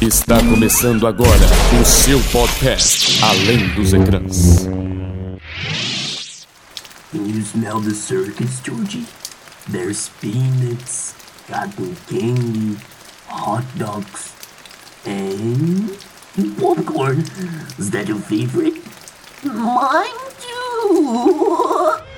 Está começando agora o seu podcast Além dos Ecrãs. Can you smell the circus, Georgie? There's peanuts, cotton candy, hot dogs, and popcorn. Is that your favorite? Mine too.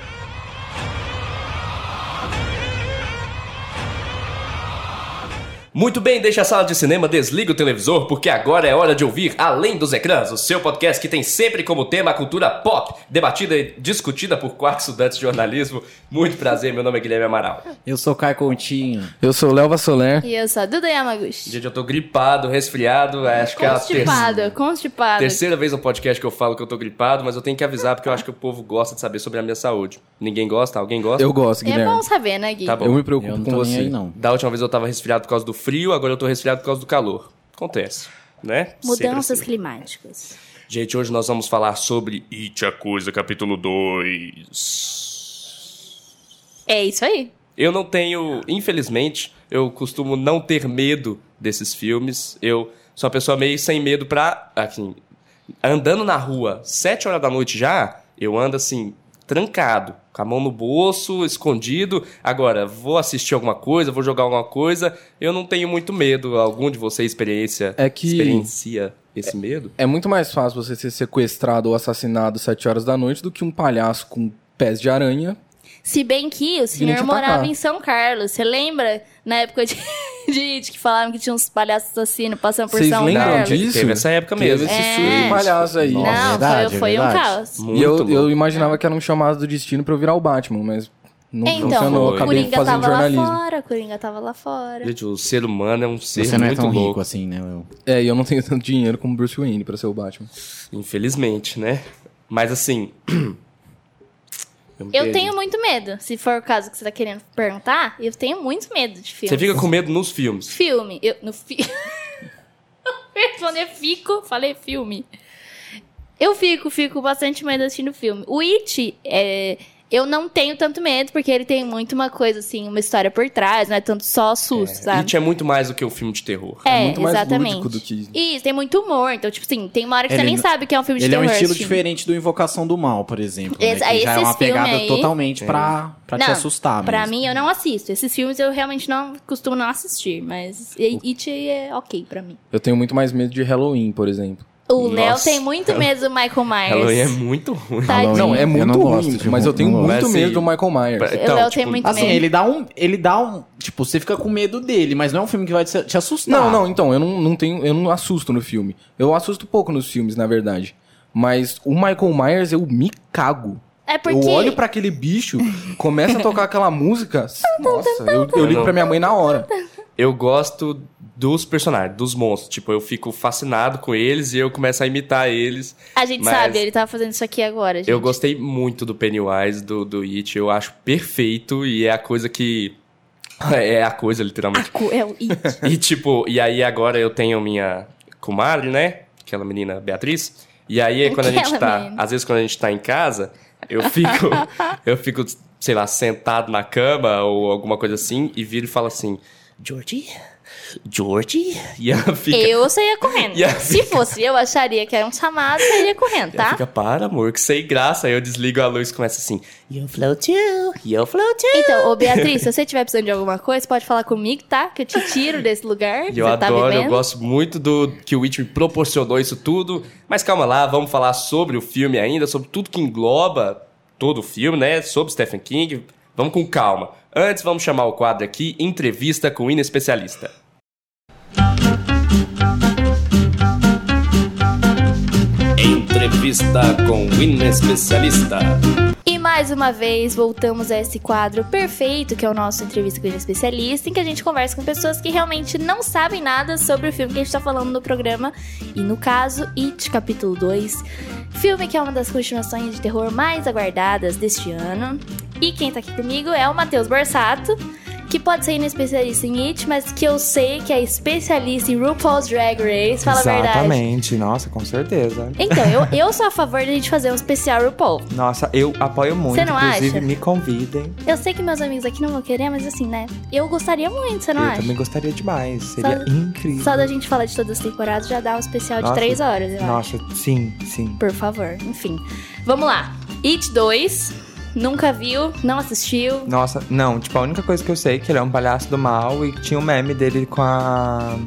Muito bem, deixa a sala de cinema, desliga o televisor, porque agora é hora de ouvir Além dos Ecrãs, o seu podcast que tem sempre como tema a cultura pop, debatida e discutida por quatro estudantes de jornalismo. Muito prazer, meu nome é Guilherme Amaral. Eu sou Caio Coutinho. Eu sou o Léo Vassoler. E eu sou a Duda Yamaguchi. Gente, eu tô gripado, resfriado, acho que é a terceira, Constipada, terceira vez no podcast que eu falo que eu tô gripado, mas eu tenho que avisar porque eu acho que o povo gosta de saber sobre a minha saúde. Ninguém gosta? Alguém gosta? Eu gosto, É Guilherme. bom saber, né, Gui? Tá bom. Eu me preocupo Eu não com tô nem você. aí, não. Da última vez eu tava resfriado por causa do frio, agora eu tô resfriado por causa do calor. Acontece, né? Mudanças assim. climáticas. Gente, hoje nós vamos falar sobre It a Coisa, capítulo 2. É isso aí. Eu não tenho, infelizmente, eu costumo não ter medo desses filmes. Eu sou uma pessoa meio sem medo pra, assim, andando na rua, sete horas da noite já, eu ando assim, trancado, com a mão no bolso, escondido. Agora, vou assistir alguma coisa, vou jogar alguma coisa, eu não tenho muito medo. Algum de vocês experiência, É que- experiencia esse medo? É muito mais fácil você ser sequestrado ou assassinado às 7 horas da noite do que um palhaço com pés de aranha. Se bem que o senhor morava em São Carlos. Você lembra na época de, de It que falavam que tinha uns palhaços assassinos passando por Vocês São lembram Carlos? disso? Teve essa época mesmo. Teve esse É. surto de palhaço aí. Nossa. Não, verdade, foi, é foi um verdade. caos. Muito E eu, louco. eu imaginava que era um chamado do destino pra eu virar o Batman, mas não Então, funcionou. o Acabei Coringa fazendo tava lá fora, o Coringa tava lá fora. Gente, o ser humano é um ser Você não é muito tão louco. rico assim, né? Eu... É, e eu não tenho tanto dinheiro como Bruce Wayne pra ser o Batman. Infelizmente, né? Mas assim. Eu tenho muito medo. Se for o caso que você tá querendo perguntar, eu tenho muito medo de filme. Você fica com medo nos filmes. Filme. Eu, no fi... Responder fico, falei filme. Eu fico, fico bastante medo assistindo filme. O It, é, eu não tenho tanto medo, porque ele tem muito uma coisa, assim, uma história por trás, não é tanto só susto, sabe? It é muito mais do que um filme de terror. É, muito mais exatamente. lúdico do que- Isso, tem muito humor. Então, tipo assim, tem uma hora que Ele você nem não- sabe que é um filme de Ele é um terror. estilo assistindo. diferente do Invocação do Mal, por exemplo. Né? Esse- Que já é uma pegada aí- totalmente pra, pra te Não, assustar Pra mesmo. mim, eu não assisto. Esses filmes eu realmente não costumo não assistir, mas It é ok pra mim. Eu tenho muito mais medo de Halloween, por exemplo. O Léo tem muito medo do Michael Myers. Halloween é muito ruim. Tadinho. Não, é muito não gosto ruim, de mas eu tenho muito gosto. medo Assim, do Michael Myers. pra- O Léo tem muito Assim, medo. ele dá um. Ele dá um. Tipo, você fica com medo dele, mas não é um filme que vai te, te assustar. Não, não, então, eu não, não tenho. Eu não assusto no filme. Eu assusto pouco nos filmes, na verdade. Mas o Michael Myers, eu me cago. É porque... Eu olho pra aquele bicho, começa a tocar aquela música. Nossa, eu, eu ligo pra minha mãe na hora. Eu gosto dos personagens, dos monstros. Tipo, eu fico fascinado com eles e eu começo a imitar eles. A gente sabe, ele tava fazendo isso aqui agora, gente. Eu gostei muito do Pennywise, do, do It. Eu acho perfeito e é a coisa que. É a coisa, A literalmente. cu- É o It. E tipo, e aí agora eu tenho minha comadre, né? Aquela menina Beatriz. E aí quando a gente tá, menina. às vezes quando a gente tá em casa, eu fico, eu fico, sei lá, sentado na cama ou alguma coisa assim e viro e falo assim: "Georgie? Georgie?" E ela fica Eu saía correndo. E Se fosse eu, acharia que era um chamado, eu iria correndo, tá? fica, para, amor, que sem graça. Aí eu desligo a luz e começa assim: You flow too, you flow too. Então, ô Beatriz, se você estiver precisando de alguma coisa, pode falar comigo, tá? Que eu te tiro desse lugar. E eu tá adoro, eu vivendo. gosto muito do que o Witch me proporcionou isso tudo. Mas calma lá, vamos falar sobre o filme ainda, sobre tudo que engloba todo o filme, né? Sobre Stephen King. Vamos com calma. Antes, vamos chamar o quadro aqui, Entrevista com o Inespecialista. Entrevista com o Inespecialista. E mais uma vez, voltamos a esse quadro perfeito, que é o nosso Entrevista com o Especialista, em que a gente conversa com pessoas que realmente não sabem nada sobre o filme que a gente tá falando no programa. E no caso, It, capítulo 2. Filme que é uma das continuações de terror mais aguardadas deste ano. E quem tá aqui comigo é o Matheus Borsato, que pode ser especialista em It, mas que eu sei que é especialista em RuPaul's Drag Race, fala a verdade. Exatamente, nossa, com certeza. Então, eu, eu sou a favor de a gente fazer um especial RuPaul. Nossa, eu apoio muito. Você não Inclusive, acha? me convidem. Eu sei que meus amigos aqui não vão querer, mas assim, né? Eu gostaria muito, você não eu acha? também gostaria demais. Seria Só- incrível. Só da gente falar de todas as temporadas já dá um especial de Nossa, três horas, eu acho. Nossa, sim, sim. Por favor, enfim. Vamos lá. It 2, nunca viu, não assistiu. Nossa, não, tipo, a única coisa que eu sei é que ele é um palhaço do mal e tinha um meme dele com a.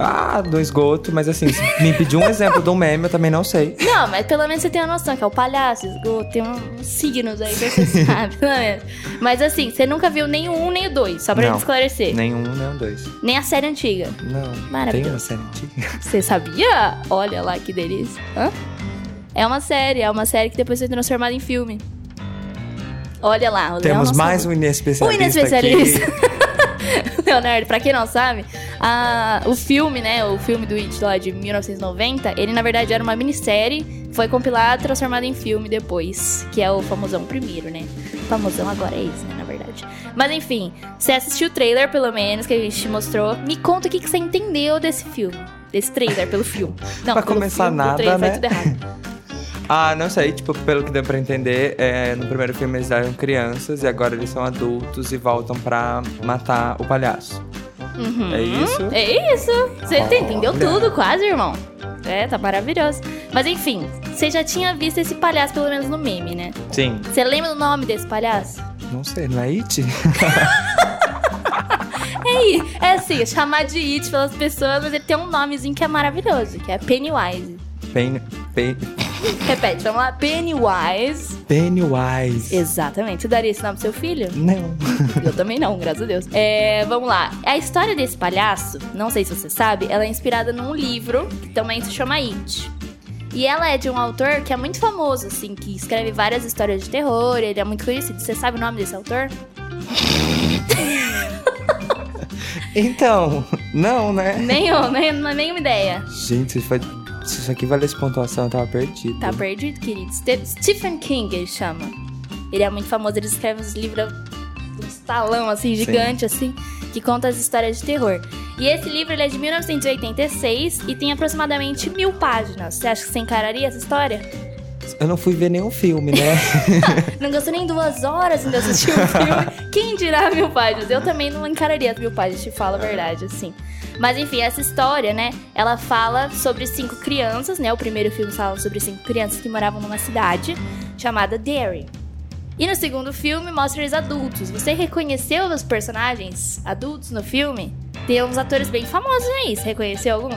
Ah, do esgoto, mas assim, se me pedir um exemplo de um meme, eu também não sei. Não, mas pelo menos você tem uma noção que é o palhaço, esgoto, tem uns signos aí que você sabe, pelo menos. Mas assim, você nunca viu nem o um nem o dois, só pra Não. gente esclarecer. Nem... Nenhum, nem um dois. a série antiga. Não. Tem Maravilhoso. uma série antiga? Você sabia? Olha lá que delícia. Hã? É uma série, é uma série que depois foi transformada em filme. Olha lá, o Temos não mais sabe. um inespecialista. O inespecialista. Leonardo, pra quem não sabe, a- o filme, né, o filme do It lá de 1990, ele na verdade era uma minissérie, foi compilado e transformado em filme depois, que é o famosão primeiro, né? Famosão agora é esse, né, na verdade. Mas enfim, você assistiu o trailer, pelo menos, que a gente te mostrou. Me conta o que, que você entendeu desse filme. Desse trailer, pelo filme. Não, Pra começar filme, nada, trailer, né? Tudo errado. Ah, não sei, tipo, pelo que deu pra entender, é, no primeiro filme eles eram crianças e agora eles são adultos e voltam pra matar o palhaço. É isso? É isso. Você entendeu tudo, quase, irmão. É, tá maravilhoso. Mas enfim, você já tinha visto esse palhaço, pelo menos no meme, né? Sim. Você lembra do nome desse palhaço? Não sei, não é It? É, é assim, chamar de It pelas pessoas, mas ele tem um nomezinho que é maravilhoso, que é Pennywise. Pen, Pen, Repete, vamos lá. Pennywise. Pennywise. Exatamente. Você daria esse nome pro seu filho? Não. Eu também não, graças a Deus. É, vamos lá. A história desse palhaço, não sei se você sabe, ela é inspirada num livro que também se chama It. E ela é de um autor que é muito famoso, assim, que escreve várias histórias de terror, ele é muito conhecido. Você sabe o nome desse autor? Então, não, né? Nenhum, nem, nenhuma ideia. Gente, foi- se isso aqui valesse pontuação, eu tava perdido. Tá perdido, querido. Ste- Stephen King, ele chama. Ele é muito famoso, ele escreve uns livros, uns talão, assim, gigante, assim, que conta as histórias de terror. E esse livro, ele é de 1986 e tem aproximadamente mil páginas. Você acha que você encararia essa história? Eu não fui ver nenhum filme, né? Não gastou nem duas horas ainda assistir o filme. Quem dirá mil páginas? Eu também não encararia mil páginas, te falo a verdade, assim. Mas enfim, essa história, né? Ela fala sobre cinco crianças, né? O primeiro filme fala sobre cinco crianças que moravam numa cidade chamada Derry. E no segundo filme mostra eles adultos. Você reconheceu os personagens adultos no filme? Tem uns atores bem famosos aí. Você reconheceu algum?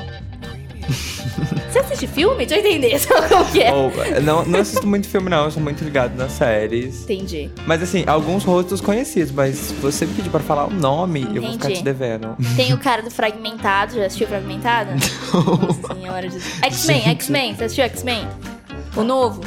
Você assiste filme? Deixa eu entender qual que é. Ou, não, não assisto muito filme, não. Eu sou muito ligado nas séries. Entendi. Mas assim, alguns rostos conhecidos, mas se você me pedir pra falar o nome, eu vou ficar Entendi. te devendo. Tem o cara do Fragmentado, já assistiu Fragmentado? Nossa senhora de X-Men, X-Men, você assistiu X-Men? O novo?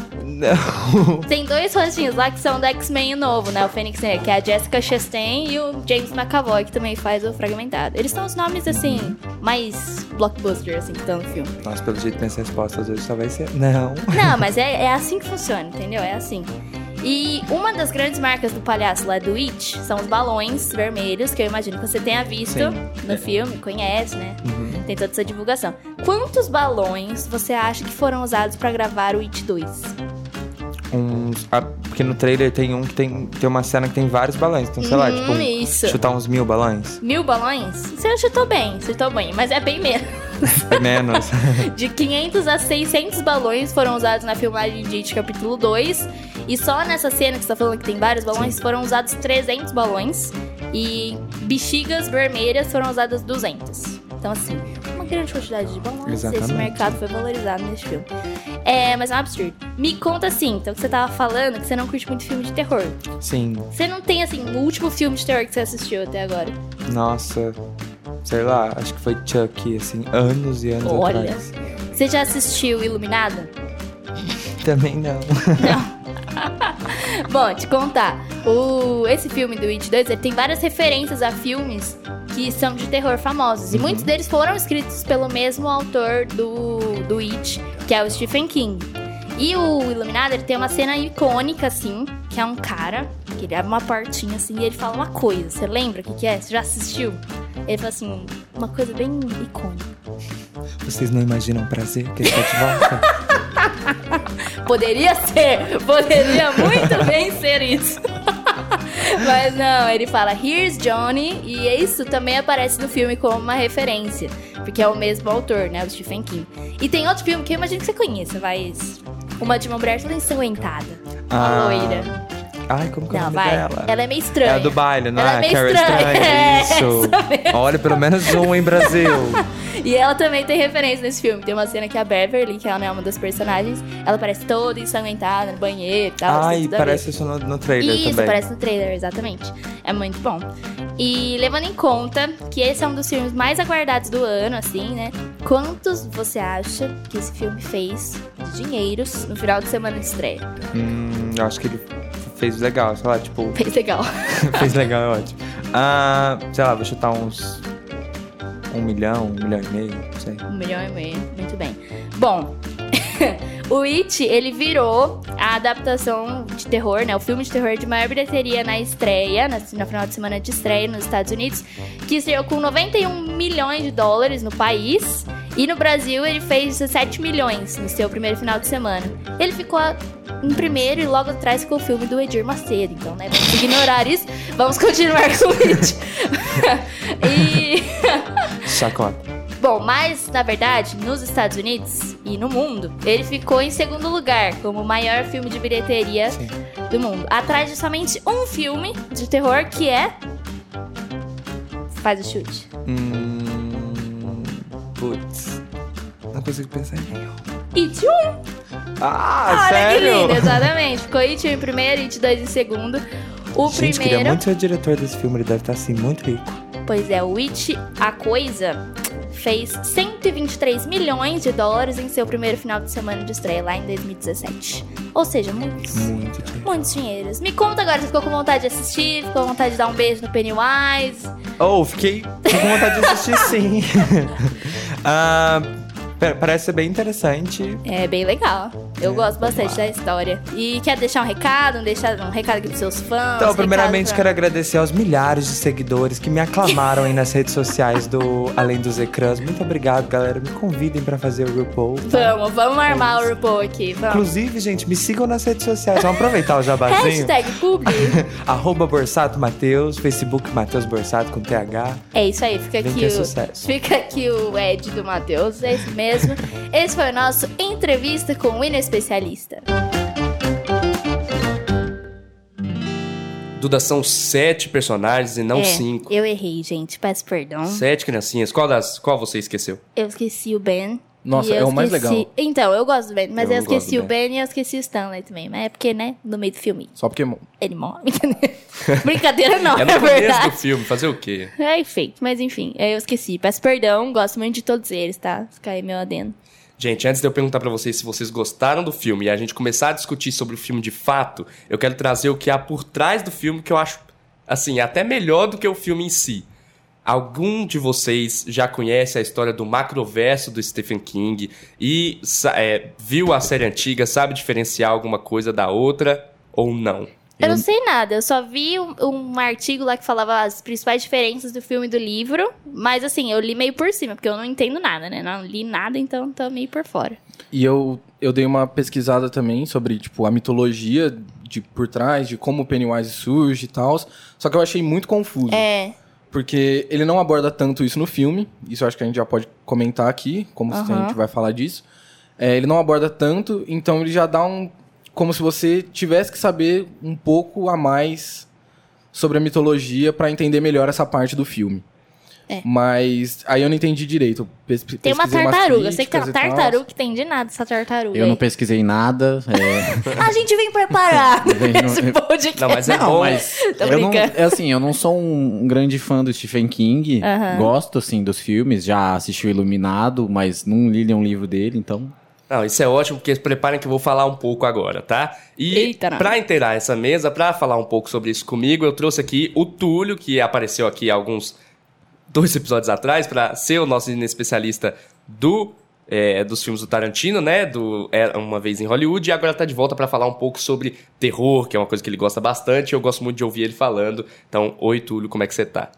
Tem dois rostinhos lá que são do X-Men novo, né? O Fênix Negra, que é a Jessica Chastain e o James McAvoy, que também faz o Fragmentado. Eles são os nomes, assim, mais blockbuster, assim, que estão no filme. Nossa, pelo jeito minhas respostas hoje só vai ser não. Não, mas é, é assim que funciona, entendeu? É assim. E uma das grandes marcas do palhaço lá do It são os balões vermelhos, que eu imagino que você tenha visto Sim. no filme, conhece, né? Uhum. Tem toda essa divulgação. Quantos balões você acha que foram usados pra gravar o It 2? Uns. ah, porque no trailer tem um que tem, tem uma cena que tem vários balões. Então, sei lá, Hum, tipo, isso. chutar uns mil balões. Mil balões? Você chutou bem, chutou bem, mas é bem menos. É menos. De 500 a 600 balões foram usados na filmagem de It capítulo 2. E só nessa cena que você tá falando que tem vários balões, foram usados 300 balões. E bexigas vermelhas foram usadas 200. Então, assim, uma grande quantidade de balões. Esse Exatamente. mercado foi valorizado nesse filme. É, mas é um absurdo. Me conta assim, então que você tava falando que você não curte muito filme de terror. Sim. Você não tem, assim, o último filme de terror que você assistiu até agora? Nossa. Sei lá, acho que foi Chuck, assim, anos e anos Olha. atrás. Você já assistiu Iluminado? Também não. Bom, te contar. O, esse filme do It 2, ele tem várias referências a filmes que são de terror famosos. E muitos deles foram escritos pelo mesmo autor do, do It, que é o Stephen King. E o Iluminado, ele tem uma cena icônica, assim, que é um cara Que ele abre uma portinha assim e ele fala uma coisa. Você lembra o que, que é? Você já assistiu? Ele fala assim, uma coisa bem icônica. Vocês não imaginam o prazer que ele tá de volta? Poderia ser, poderia muito bem ser isso. Mas não, ele fala Here's Johnny e isso também aparece no filme como uma referência, porque é o mesmo autor, né, o Stephen King. E tem outro filme que eu imagino que você conheça, mas uma de uma mulher toda ensanguentada, uma Ah, loira. Ai, como que é o nome vai. dela? Ela é meio estranha. É a do baile, não Ela é? é meio Carrie estranha. É, Isso. Olha, pelo menos um em Brasil. E ela também tem referência nesse filme. Tem uma cena que a Beverly, que ela não é uma das personagens, ela parece toda ensanguentada no banheiro e tal. Ai, parece isso no, no trailer Isso, também. parece no trailer, exatamente. É muito bom. E levando em conta que esse é um dos filmes mais aguardados do ano, assim, né? Quantos você acha que esse filme fez de dinheiros no final de semana de estreia? Hum, eu acho que ele fez legal, sei lá, tipo, Fez legal. fez legal, é ótimo. Ah, sei lá, vou chutar uns. Um milhão, um milhão e meio, não sei. Um milhão e meio. Muito bem. Bom, o It, ele virou a adaptação de terror, né? O filme de terror de maior bilheteria na estreia, na, na final de semana de estreia nos Estados Unidos, que estreou com 91 milhões de dólares no país. E no Brasil ele fez 17 milhões no seu primeiro final de semana. Ele ficou em primeiro e logo atrás ficou o filme do Edir Macedo. Então, né? Vamos ignorar isso. Vamos continuar com o It. e. Chacota. Bom, mas na verdade, nos Estados Unidos e no mundo, ele ficou em segundo lugar como o maior filme de bilheteria Sim. do mundo, atrás de somente um filme de terror que é Faz o chute. Hum. Putz. Não consigo pensar em nenhum. It 1. Ah, Olha que sério? lindo, exatamente. Ficou It 1 em primeiro, It 2 em segundo. O Gente, queria primeiro, muito ser o diretor desse filme, ele deve estar assim, muito rico. pois é, o It, a coisa, fez 123 milhões de dólares em seu primeiro final de semana de estreia lá em 2017. Ou seja, muitos. Muito dinheiro. Muitos dinheiros. Me conta agora, você ficou com vontade de assistir? Ficou com vontade de dar um beijo no Pennywise? Oh, fiquei com vontade de assistir sim. Ah, pa- parece ser bem interessante. É bem legal. Eu É, gosto bastante da história. E quer deixar um recado? Deixar um recado aqui pros seus fãs? Então, primeiramente, pra- quero agradecer aos milhares de seguidores que me aclamaram aí nas redes sociais do Além dos Ecrãs. Muito obrigado, galera. Me convidem pra fazer o RuPaul. tá? Vamos, vamos armar o RuPaul aqui. Vamos. Inclusive, gente, me sigam nas redes sociais. Vamos aproveitar o jabazinho. Hashtag publi. Arroba Borsato Mateus, Facebook Mateus Borsato com TH. É isso aí, fica Vem aqui é o. sucesso. Fica aqui o Ed do Matheus, é isso mesmo. Esse foi o nosso entrevista com o Inespecialista. Duda, são sete personagens e não é, cinco. Eu errei, gente. Peço perdão. Sete criancinhas. Qual, das, qual você esqueceu? Eu esqueci o Ben. Nossa, é o mais esqueci- legal. Então, eu gosto do Ben, mas Eu eu, esqueci o Ben e eu esqueci o Stanley também. Mas é porque, né, no meio do filme, Só porque ele morre. Brincadeira não, É é, no começo verdade. do filme, fazer o quê? É feito, mas enfim, eu esqueci. Peço perdão, gosto muito de todos eles, tá? Fica aí meu adendo. Gente, antes de eu perguntar pra vocês se vocês gostaram do filme e a gente começar a discutir sobre o filme de fato, eu quero trazer o que há por trás do filme que eu acho, assim, até melhor do que o filme em si. Algum de vocês já conhece a história do macroverso do Stephen King e é, viu a série antiga, sabe diferenciar alguma coisa da outra ou não? Eu não sei nada, eu só vi um, um artigo lá que falava as principais diferenças do filme e do livro, mas assim, eu li meio por cima, porque eu não entendo nada, né? Não li nada, então tô meio por fora. E eu, eu dei uma pesquisada também sobre, tipo, a mitologia de por trás, de como o Pennywise surge e tal. Só que eu achei muito confuso. É, Porque ele não aborda tanto isso no filme. Isso eu acho que a gente já pode comentar aqui, como se a gente vai falar disso. É, ele não aborda tanto, então ele já dá um. Como se você tivesse que saber um pouco a mais sobre a mitologia pra entender melhor essa parte do filme. É. Mas aí eu não entendi direito. Pes- tem uma tartaruga, eu sei que tem uma e tal. tartaruga que tem de nada essa tartaruga. Eu aí. não pesquisei nada. é, A gente vem preparado nesse podcast. Não, mas é não, bom. mas eu não, é assim, eu não sou um grande fã do Stephen King. Aham. Gosto assim dos filmes, já assisti o Iluminado, mas não li nenhum livro dele, então. Não, isso é ótimo, porque preparem que eu vou falar um pouco agora, tá? E pra inteirar essa mesa, pra falar um pouco sobre isso comigo, eu trouxe aqui o Túlio, que apareceu aqui alguns dois episódios atrás, pra ser o nosso especialista do é, dos filmes do Tarantino, né? Do Era Uma Vez em Hollywood. E agora tá de volta pra falar um pouco sobre terror, que é uma coisa que ele gosta bastante. Eu gosto muito de ouvir ele falando. Então, oi, Túlio, como é que você tá?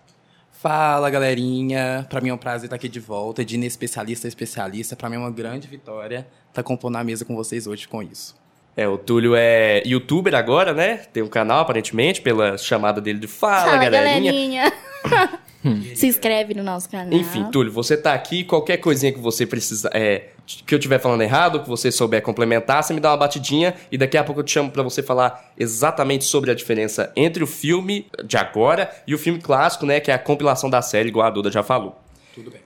Fala, galerinha. Pra mim é um prazer estar aqui de volta, de especialista a especialista. Pra mim é uma grande vitória estar compondo a mesa com vocês hoje com isso. É, o Túlio é youtuber agora, né? Tem um canal, aparentemente, pela chamada dele de Fala, Fala, galerinha. galerinha. Se inscreve no nosso canal. Enfim, Túlio, você tá aqui, qualquer coisinha que você precisa, é, que eu estiver falando errado, que você souber complementar, você me dá uma batidinha e daqui a pouco eu te chamo pra você falar exatamente sobre a diferença entre o filme de agora e o filme clássico, né, que é a compilação da série, igual a Duda já falou. Tudo bem.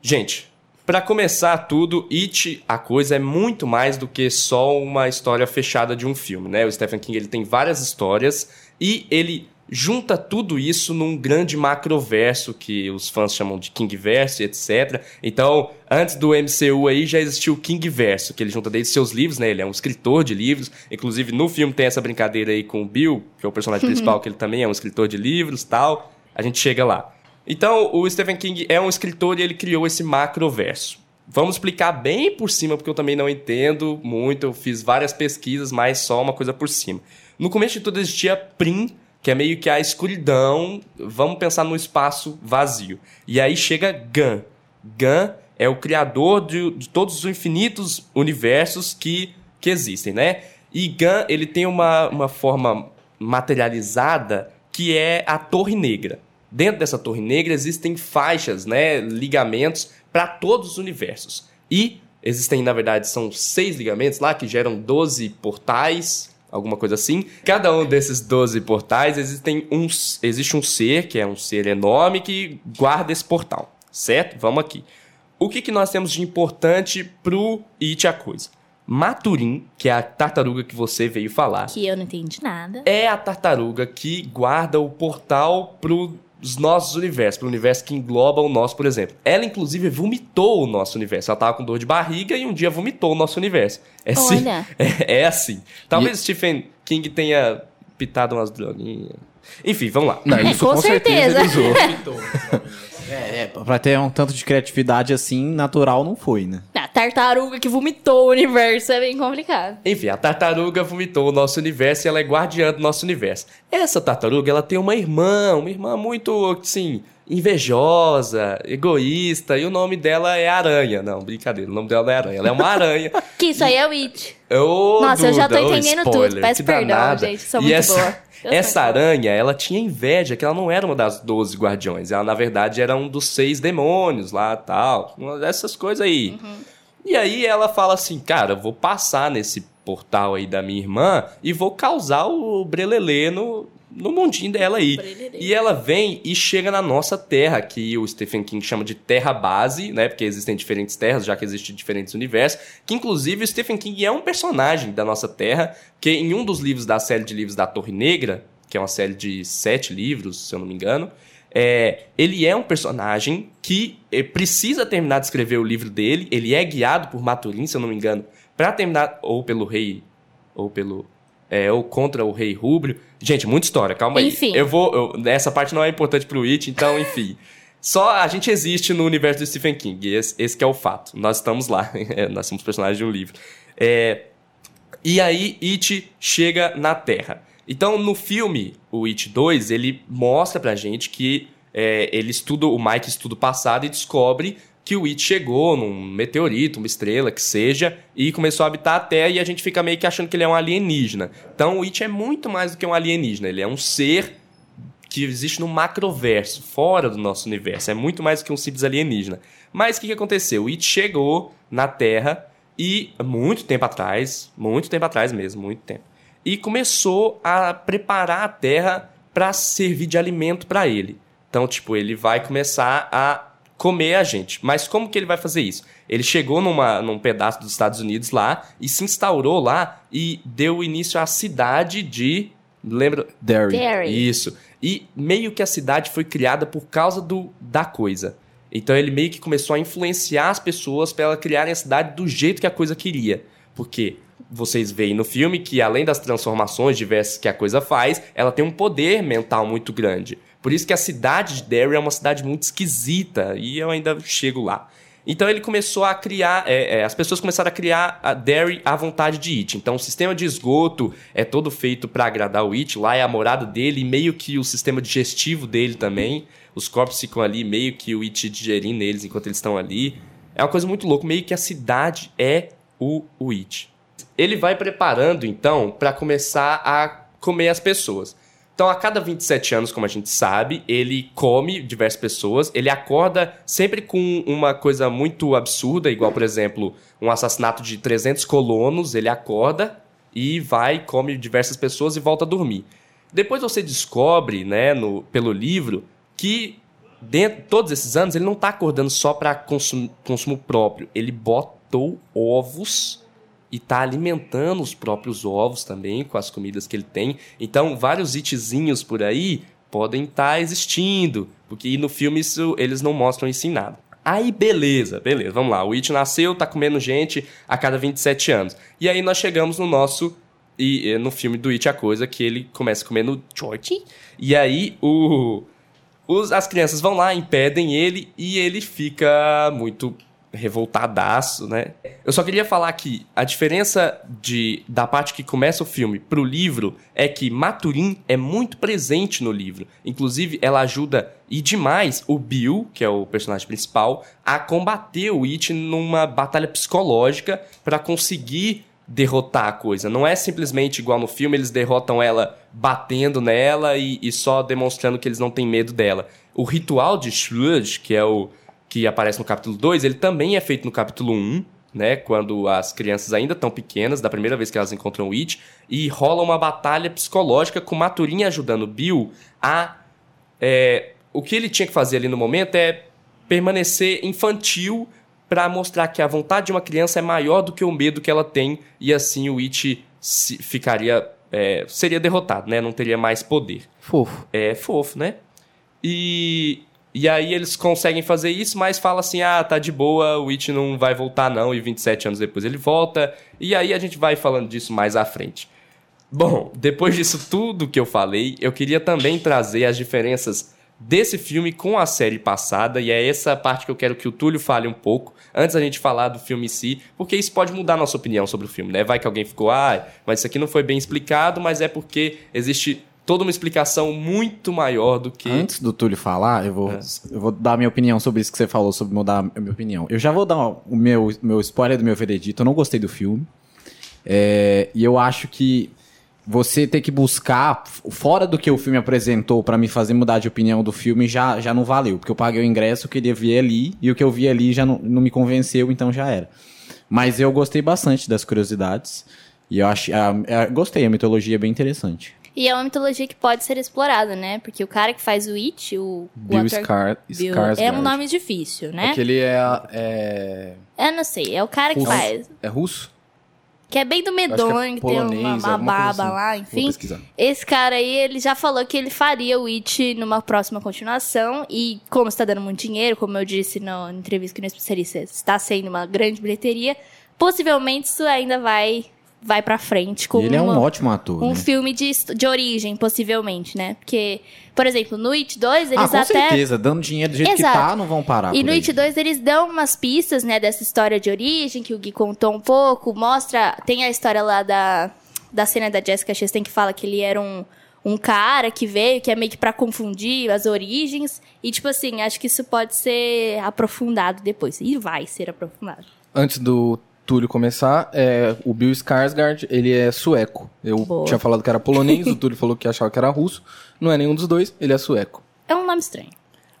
Gente, pra começar tudo, It, a coisa é muito mais do que só uma história fechada de um filme, né? O Stephen King, ele tem várias histórias e ele junta tudo isso num grande macroverso que os fãs chamam de Kingverso e etc. Então, antes do MCU aí já existiu o Kingverso, que ele junta desde seus livros, né? Ele é um escritor de livros. Inclusive, no filme tem essa brincadeira aí com o Bill, que é o personagem principal, que ele também é um escritor de livros tal. A gente chega lá. Então, o Stephen King é um escritor e ele criou esse macroverso. Vamos explicar bem por cima, porque eu também não entendo muito. Eu fiz várias pesquisas, mas só uma coisa por cima. No começo de tudo existia Prim, que é meio que a escuridão. Vamos pensar no espaço vazio. E aí chega Gun. Gun é o criador de, de todos os infinitos universos que, que existem, né? E Gun, ele tem uma, uma forma materializada que é a Torre Negra. Dentro dessa Torre Negra existem faixas, né, ligamentos para todos os universos. E existem, na verdade, são seis ligamentos lá que geram 12 portais, alguma coisa assim. Cada um desses 12 portais existem um, existe um ser, que é um ser enorme, que guarda esse portal, certo? Vamos aqui. O que, que nós temos de importante pro It a Coisa? Maturin, que é a tartaruga que você veio falar, Que eu não entendi nada. é a tartaruga que guarda o portal pros nossos universos, pro universo que engloba o nosso, por exemplo. Ela, inclusive, vomitou o nosso universo. Ela tava com dor de barriga e um dia vomitou o nosso universo. É assim. É, é assim. Talvez Stephen King tenha pitado umas droguinhas. Enfim, vamos lá. Não, É, isso com com, certeza. certeza. ele usou. É, pra ter um tanto de criatividade assim, natural não foi, né? A tartaruga que vomitou o universo é bem complicado. Enfim, a tartaruga vomitou o nosso universo e ela é guardiã do nosso universo. Essa tartaruga, ela tem uma irmã, uma irmã muito, assim, invejosa, egoísta, e o nome dela é Aranha. Não, brincadeira, o nome dela não é Aranha, ela é uma aranha. Que isso aí é o It. Nossa, eu já tô Duda, entendendo spoiler, tudo. Peço perdão, danada. gente, sou E muito essa, boa. Eu Essa aranha, ela tinha inveja que ela não era uma das 12 guardiões. Ela, na verdade, era um dos seis demônios lá tal. Uma dessas coisas aí. Uhum. E aí ela fala assim, cara, eu vou passar nesse portal aí da minha irmã e vou causar o brelelê no, no mundinho dela aí. Brelelê. E ela vem e chega na nossa terra, que o Stephen King chama de terra base, né? Porque existem diferentes terras, já que existem diferentes universos. Que inclusive o Stephen King é um personagem da nossa terra, que em um dos livros da série de livros da Torre Negra, que é uma série de sete livros, se eu não me engano, é, ele é um personagem que eh, precisa terminar de escrever o livro dele. Ele é guiado por Maturin, se eu não me engano, para terminar, ou pelo rei, ou pelo é, ou contra o rei Rúbrio. Gente, muita história, calma aí. Enfim. Eu vou. eu- essa parte não é importante pro It, então, enfim. Só a gente existe no universo do Stephen King. Esse, esse é o fato. Nós estamos lá. É, nós somos personagens de um livro. É, e aí, It chega na Terra. Então, no filme, o It 2, ele mostra pra gente que é, ele estuda, o Mike estuda o passado e descobre que o It chegou num meteorito, uma estrela, que seja, e começou a habitar a Terra e a gente fica meio que achando que ele é um alienígena. Então, o It é muito mais do que um alienígena. Ele é um ser que existe no macroverso, fora do nosso universo. É muito mais do que um simples alienígena. Mas o que, que aconteceu? O It chegou na Terra e, muito tempo atrás, muito tempo atrás mesmo, muito tempo, e começou a preparar a Terra para servir de alimento para ele. Então, tipo, ele vai começar a comer a gente. Mas como que ele vai fazer isso? Ele chegou numa, num pedaço dos Estados Unidos lá e se instaurou lá e deu início à cidade de. Lembra? Derry. Derry. Isso. E meio que a cidade foi criada por causa do, da coisa. Então ele meio que começou a influenciar as pessoas para ela criarem a cidade do jeito que a coisa queria. Porque vocês veem no filme que além das transformações diversas que a coisa faz, ela tem um poder mental muito grande. Por isso que a cidade de Derry é uma cidade muito esquisita e eu ainda chego lá. Então ele começou a criar, é, é, as pessoas começaram a criar a Derry à vontade de It. Então o sistema de esgoto é todo feito para agradar o It, lá é a morada dele e meio que o sistema digestivo dele também. Os corpos ficam ali, meio que o It digerindo eles enquanto eles estão ali. É uma coisa muito louca, meio que a cidade é o, o It. Ele vai preparando então para começar a comer as pessoas. Então, a cada 27 anos, como a gente sabe, ele come diversas pessoas, ele acorda sempre com uma coisa muito absurda, igual, por exemplo, um assassinato de 300 colonos, ele acorda e vai, come diversas pessoas e volta a dormir. Depois você descobre, né, no, pelo livro, que dentro todos esses anos ele não está acordando só para consumo, consumo próprio, ele botou ovos e tá alimentando os próprios ovos também com as comidas que ele tem. Então, vários itzinhos por aí podem estar tá existindo, porque no filme isso eles não mostram isso em nada. Aí, beleza, beleza, vamos lá. O It nasceu, tá comendo gente a cada 27 anos. E aí nós chegamos no nosso. E no filme do It a coisa que ele começa comendo George. E aí o. Os, as crianças vão lá, impedem ele e ele fica muito revoltadaço, né? Eu só queria falar que a diferença de da parte que começa o filme pro livro é que Maturin é muito presente no livro. Inclusive, ela ajuda e demais o Bill, que é o personagem principal, a combater o It numa batalha psicológica para conseguir derrotar a coisa. Não é simplesmente igual no filme, eles derrotam ela batendo nela e, e só demonstrando que eles não têm medo dela. O ritual de Sludge, que é o que aparece no capítulo 2, ele também é feito no capítulo 1, né? Quando as crianças ainda estão pequenas, da primeira vez que elas encontram o It, e rola uma batalha psicológica com Maturin ajudando Bill a. É, o que ele tinha que fazer ali no momento é permanecer infantil para mostrar que a vontade de uma criança é maior do que o medo que ela tem, e assim o It ficaria. É, seria derrotado, né? Não teria mais poder. Fofo. É fofo, né? E e aí eles conseguem fazer isso, mas fala assim: ah, tá de boa, o It não vai voltar não, e 27 anos depois ele volta. E aí a gente vai falando disso mais à frente. Bom, depois disso tudo que eu falei, eu queria também trazer as diferenças desse filme com a série passada, e é essa parte que eu quero que o Túlio fale um pouco, antes da gente falar do filme em si, porque isso pode mudar a nossa opinião sobre o filme, né? Vai que alguém ficou, ah, mas isso aqui não foi bem explicado, mas é porque existe toda uma explicação muito maior do que. Antes do Túlio falar, eu vou, É. eu vou dar minha opinião sobre isso que você falou, sobre mudar a minha opinião. Eu já vou dar o meu, meu spoiler do meu veredito. Eu não gostei do filme. É, e eu acho que você ter que buscar fora do que o filme apresentou pra me fazer mudar de opinião do filme já, já não valeu. Porque eu paguei o ingresso, eu queria ver ali, e o que eu vi ali já não, não me convenceu, então já era. Mas eu gostei bastante das curiosidades. E eu achei, a- a- gostei, a mitologia é bem interessante. E é uma mitologia que pode ser explorada, né? Porque o cara que faz o It, o, o Bill ator- Scar, Bill- Skarsgård. é um nome difícil, né? É que ele é, é, Eu não sei, é o cara que Russo. faz. é russo? Que é bem do que é medonho, que, tem uma, polonês, uma baba assim. lá, Vou enfim. pesquisar. Esse cara aí, ele já falou que ele faria o It numa próxima continuação. E como está dando muito dinheiro, como eu disse na entrevista com o especialista, está sendo uma grande bilheteria. Possivelmente isso ainda vai, vai pra frente. Como ele é um uma- ótimo ator. um né? filme de, de origem, possivelmente, né? Porque, por exemplo, no It 2, Ah, eles com até. certeza. Dando dinheiro do jeito Exato. que tá, não vão parar. E por no aí. It 2 eles dão umas pistas, né, dessa história de origem, que o Gui contou um pouco, mostra, tem a história lá da, da cena da Jessica Chastain que fala que ele era um, um cara que veio, que é meio que pra confundir as origens, e tipo assim, acho que isso pode ser aprofundado depois, e vai ser aprofundado. Antes do Túlio começar, é, o Bill Skarsgård, ele é sueco. Eu Boa. tinha falado que era polonês, o Túlio falou que achava que era russo. Não é nenhum dos dois, ele é sueco. É um nome estranho.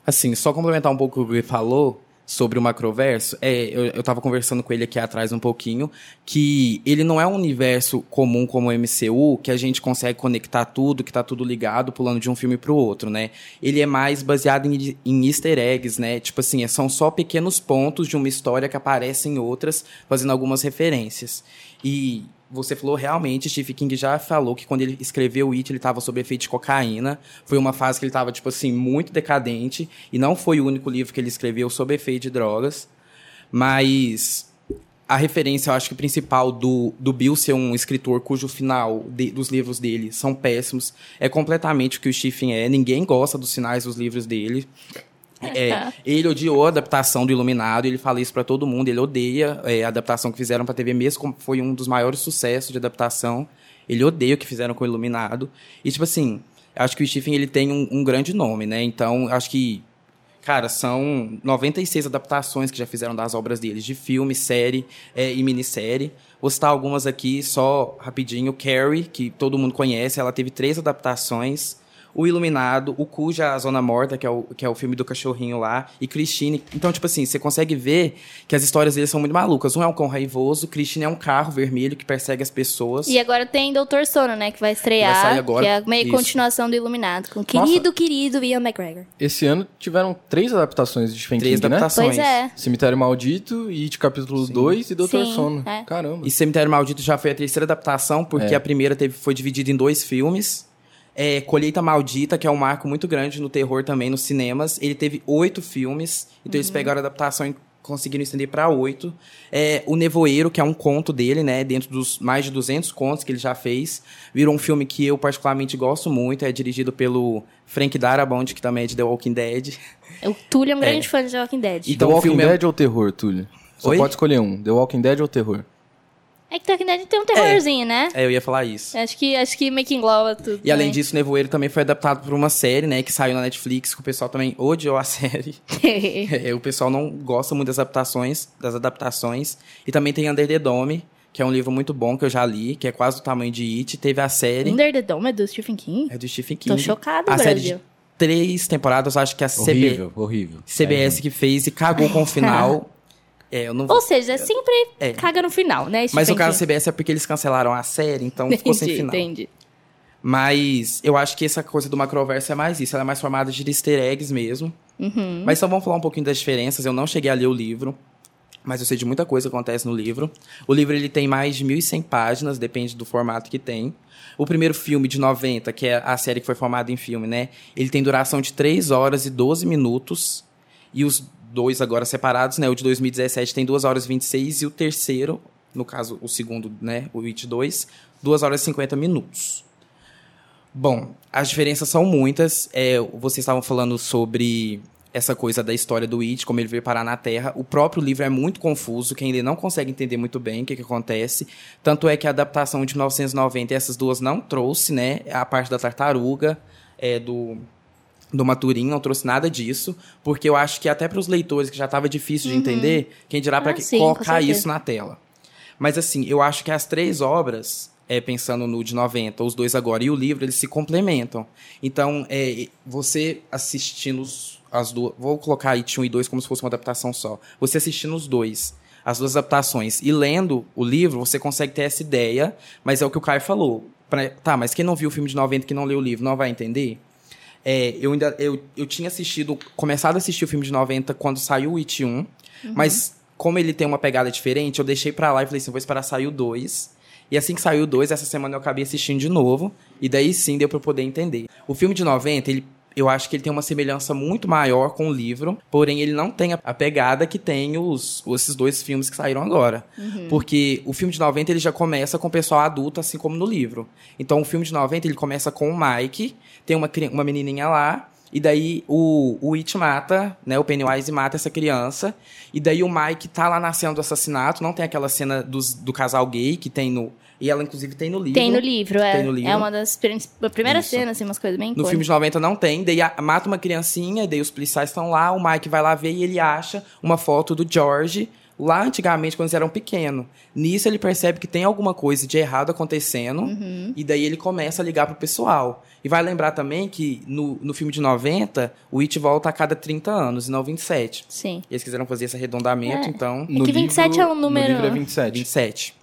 Assim, só complementar um pouco o que ele falou sobre o macroverso, é, eu, eu tava conversando com ele aqui atrás um pouquinho, que ele não é um universo comum como o MCU, que a gente consegue conectar tudo, que tá tudo ligado, pulando de um filme pro outro, né? Ele é mais baseado em, em easter eggs, né? Tipo assim, são só pequenos pontos de uma história que aparecem em outras, fazendo algumas referências. E você falou realmente, Stephen King já falou que quando ele escreveu It, ele estava sob efeito de cocaína. Foi uma fase que ele estava, tipo assim, muito decadente. E não foi o único livro que ele escreveu sob efeito de drogas. Mas a referência, eu acho que principal do, do Bill ser um escritor cujo final de- dos livros dele são péssimos é completamente o que o Stephen é. Ninguém gosta dos finais dos livros dele. É, ele odiou a adaptação do Iluminado, ele fala isso pra todo mundo, ele odeia é, a adaptação que fizeram pra TV, mesmo como foi um dos maiores sucessos de adaptação. Ele odeia o que fizeram com o Iluminado. E, tipo assim, acho que o Stephen ele tem um, um grande nome, né? Então, acho que, cara, são 96 adaptações que já fizeram das obras deles, de filme, série é, e minissérie. Vou citar algumas aqui, só rapidinho. Carrie, que todo mundo conhece, ela teve três adaptações. O Iluminado, o Cuja Zona Morta, que é, o, que é o filme do cachorrinho lá, e Christine. Então, tipo assim, você consegue ver que as histórias deles são muito malucas. Um é um cão raivoso, Christine é um carro vermelho que persegue as pessoas. E agora tem Doutor Sono, né? Que vai estrear. Vai sair agora. Que é meio Isso. continuação do Iluminado. Com o querido, querido Ian McGregor. Esse ano tiveram três adaptações de Stephen Três King, né? adaptações. Pois é. Cemitério Maldito, It capítulo 2 e Doutor Sim, Sono. é. Caramba. E Cemitério Maldito já foi a terceira adaptação, porque É. a primeira teve, foi dividida em dois filmes. É, Colheita Maldita, que é um marco muito grande no terror também, nos cinemas. Ele teve oito filmes, então eles pegaram a adaptação e conseguiram estender para oito. É, o Nevoeiro, que é um conto dele, né, dentro dos mais de 200 contos que ele já fez, virou um filme que eu particularmente gosto muito. É dirigido pelo Frank Darabont, que também é de The Walking Dead. O Túlio é um grande fã de The Walking Dead. Então, The o Walking filme é- Dead ou terror, Túlio? Só Oi? pode escolher um. The Walking Dead ou terror? É que Dead tem um terrorzinho, né? É, eu ia falar isso. Acho que, acho que meio que engloba tudo. E além também. disso, Nevoeiro também foi adaptado por uma série, né, que saiu na Netflix, que o pessoal também odiou a série. É, o pessoal não gosta muito das adaptações, das adaptações. E também tem Under the Dome, que é um livro muito bom que eu já li, que é quase do tamanho de It. Teve a série, Under the Dome é do Stephen King? é do Stephen King. Tô chocada, A série de três temporadas, acho que a CB, Horrível, horrível. CBS que fez e cagou com o final. é, eu não vou... Ou seja, sempre É. caga no final, né? Mas o caso da? CBS é porque eles cancelaram a série, então ficou sem Entendi, final. entendi. Mas eu acho que essa coisa do macroverso é mais isso. Ela é mais formada de easter eggs mesmo. Uhum. Mas só vamos falar um pouquinho das diferenças. Eu não cheguei a ler o livro. Mas eu sei de muita coisa que acontece no livro. O livro ele tem mais de 1.100 páginas, depende do formato que tem. O primeiro filme de 90, que é a série que foi formada em filme, né? Ele tem duração de 3 horas e 12 minutos. E os dois agora separados, né? O de 2017 tem 2 horas e 26 e o terceiro, no caso, o segundo, né? O It 2, 2 horas e 50 minutos. Bom, as diferenças são muitas. É, vocês estavam falando sobre essa coisa da história do It, como ele veio parar na Terra. O próprio livro é muito confuso, quem lê não consegue entender muito bem o que, que acontece. Tanto é que a adaptação de 1990, essas duas não trouxe, né? A parte da tartaruga, é, do, do Maturin, não trouxe nada disso. Porque eu acho que até para os leitores, que já estava difícil de entender, quem dirá para Ah, sim, com colocar isso na tela. Mas assim, eu acho que as três obras, é, pensando no de 90, os dois agora, e o livro, eles se complementam. Então, é, você assistindo as duas. Vou colocar It 1 e 2 como se fosse uma adaptação só. Você assistindo os dois, as duas adaptações, e lendo o livro, você consegue ter essa ideia, mas é o que o Caio falou. Pra- tá, mas quem não viu o filme de 90 que não leu o livro, não vai entender? É, eu ainda eu, eu tinha assistido, começado a assistir o filme de 90 quando saiu o It 1, mas como ele tem uma pegada diferente, eu deixei pra lá e falei assim, vou esperar sair o 2. E assim que saiu o 2, essa semana eu acabei assistindo de novo, e daí sim deu pra eu poder entender. O filme de 90, ele eu acho que ele tem uma semelhança muito maior com o livro, porém ele não tem a- pegada que tem os, esses dois filmes que saíram agora. Porque o filme de 90 ele já começa com o pessoal adulto, assim como no livro. Então o filme de 90 ele começa com o Mike, tem uma, uma menininha lá, e daí o, o It mata, né? O Pennywise mata essa criança. E daí o Mike tá lá na cena do assassinato. Não tem aquela cena dos, do casal gay que tem no. E ela, inclusive, tem no livro. Tem no livro, é. Tem no livro. É uma das prim- a primeira Isso. cena, assim, umas coisas bem No filme de 90 não tem, daí a- mata uma criancinha, daí os policiais estão lá, o Mike vai lá ver e ele acha uma foto do George lá antigamente, quando eles eram pequenos. Nisso ele percebe que tem alguma coisa de errado acontecendo, e daí ele começa a ligar pro pessoal. E vai lembrar também que no, no filme de 90, o It volta a cada 30 anos, e não 27. Sim. Eles quiseram fazer esse arredondamento, É. então. É que 27 é um número- No livro é 27. 27.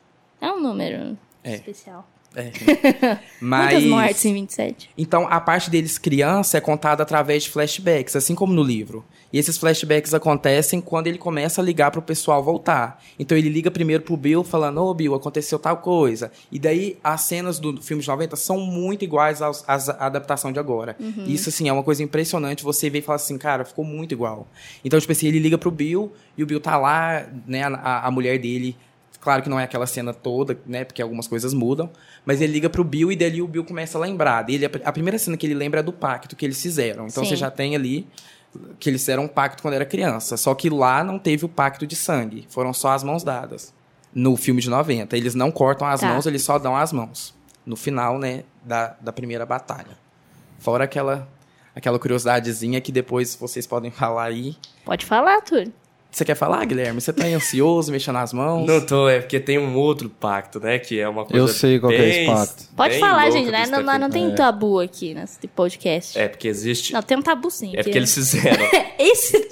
É um número É. especial. É. Mas... Muitas mortes em 27. Então, a parte deles criança é contada através de flashbacks, assim como no livro. E esses flashbacks acontecem quando ele começa a ligar pro pessoal voltar. Então, ele liga primeiro pro Bill, falando, ô Bill, aconteceu tal coisa. E daí, as cenas do filme de 90 são muito iguais aos, às à adaptação de agora. E Isso, assim, é uma coisa impressionante. Você vê e fala assim, cara, ficou muito igual. Então, tipo assim, ele liga pro Bill, e o Bill tá lá, né, a, a mulher dele Claro que não é aquela cena toda, né? Porque algumas coisas mudam. Mas ele liga pro Bill e dali o Bill começa a lembrar. Ele, a primeira cena que ele lembra é do pacto que eles fizeram. Então Sim. você já tem ali que eles fizeram um pacto quando era criança. Só que lá não teve o pacto de sangue. Foram só as mãos dadas. No filme de 90. Eles não cortam as Tá. mãos, eles só dão as mãos. No final, né, da, da primeira batalha. Fora aquela, aquela curiosidadezinha que depois vocês podem falar aí. Pode falar, Túlio. Você quer falar, Guilherme? Você tá aí ansioso, mexendo as mãos? Não tô, é porque tem um outro pacto, né? Que é uma coisa. Eu sei qual que é esse bem- pacto. Pode bem falar, gente, né? Não, não, tem tabu aqui nesse podcast. É, porque existe. Não, tem um tabu sim. É porque eles fizeram. Esse...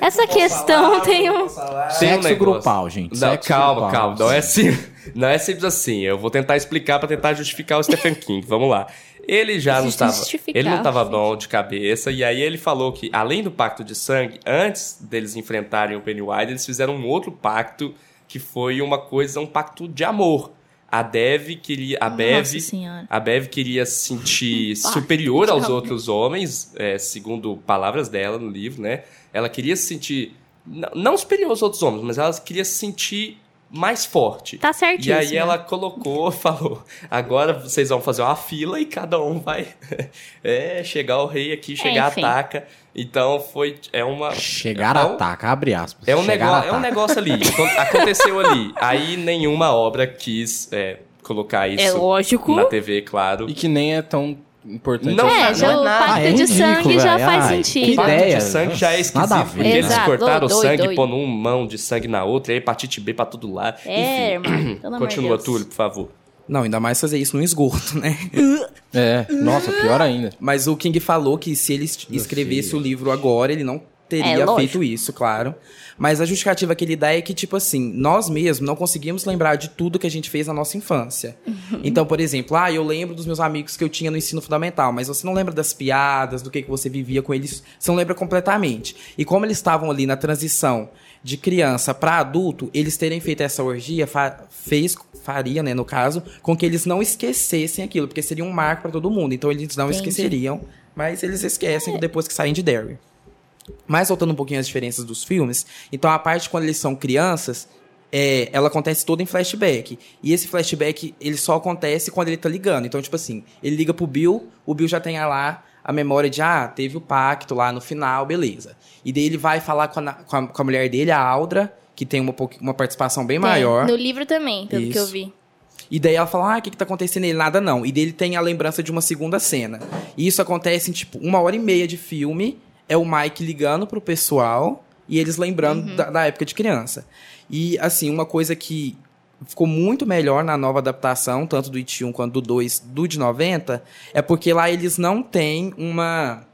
Essa questão tem um... Tem um Sexo negócio. grupal, gente. Não, Sexo calma, grupal. calma. Não é, sim, não é simples assim. Eu vou tentar explicar pra tentar justificar o Stephen King. Vamos lá. Ele já não estava. Ele não estava bom de cabeça. E aí ele falou que, além do pacto de sangue, antes deles enfrentarem o Pennywise, eles fizeram um outro pacto que foi uma coisa, um pacto de amor. A Dev queria. A Bev. Senhora. A Bev queria se sentir superior aos outros homens, é, segundo palavras dela no livro, né? Ela queria se sentir. n- Não superior aos outros homens, mas ela queria se sentir mais forte. Tá E certíssimo. aí ela colocou, falou: agora vocês vão fazer uma fila e cada um vai é, chegar o rei aqui, chegar enfim. ataca. Então foi. É uma. Chegar é a um- ataca, abre aspas. É um, negócio, é um negócio ali. Acon- Aconteceu ali. Aí nenhuma obra quis é, colocar isso É lógico. na TV, claro. E que nem é tão importante. Não. É, não já é o pacto Ah, é de ridículo, sangue já faz Ai, sentido. que O pacto ideia. de sangue já é esquisito, Nada a ver. porque eles Exato, cortaram o sangue doido. pondo uma mão de sangue na outra, e aí hepatite B pra todo lado. É, Enfim, irmão. Continua, Deus. Túlio, por favor. Não, ainda mais fazer isso no esgoto, né? É, nossa, pior ainda. Mas o King falou que se ele es- escrevesse o livro agora, ele não É, teria lógico. feito isso, claro. Mas a justificativa que ele dá é que, tipo assim, nós mesmos não conseguimos lembrar de tudo que a gente fez na nossa infância. Então, por exemplo, ah, eu lembro dos meus amigos que eu tinha no ensino fundamental, mas você não lembra das piadas, do que, que você vivia com eles, você não lembra completamente. E como eles estavam ali na transição de criança para adulto, eles terem feito essa orgia fa- fez faria, né, no caso, com que eles não esquecessem aquilo, porque seria um marco para todo mundo. Então eles não Entendi. esqueceriam, mas eles esquecem depois que saem de Derry. Mas voltando um pouquinho às diferenças dos filmes, então a parte quando eles são crianças, é, ela acontece toda em flashback. E esse flashback, ele só acontece quando ele tá ligando. Então, tipo assim, ele liga pro Bill, o Bill já tem lá a memória de, ah, teve o pacto lá no final, beleza. E daí ele vai falar com a, com a, com a mulher dele, a Aldra, que tem uma, uma participação bem Tem. maior. No livro também, pelo que eu Isso. vi. E daí ela fala, ah, o que, que tá acontecendo? Ele, nada não. E daí ele tem a lembrança de uma segunda cena. E isso acontece em, tipo, uma hora e meia de filme. É o Mike ligando pro pessoal e eles lembrando da, da época de criança. E, assim, uma coisa que ficou muito melhor na nova adaptação, tanto do It 1 quanto do 2, do de 90, é porque lá eles não têm uma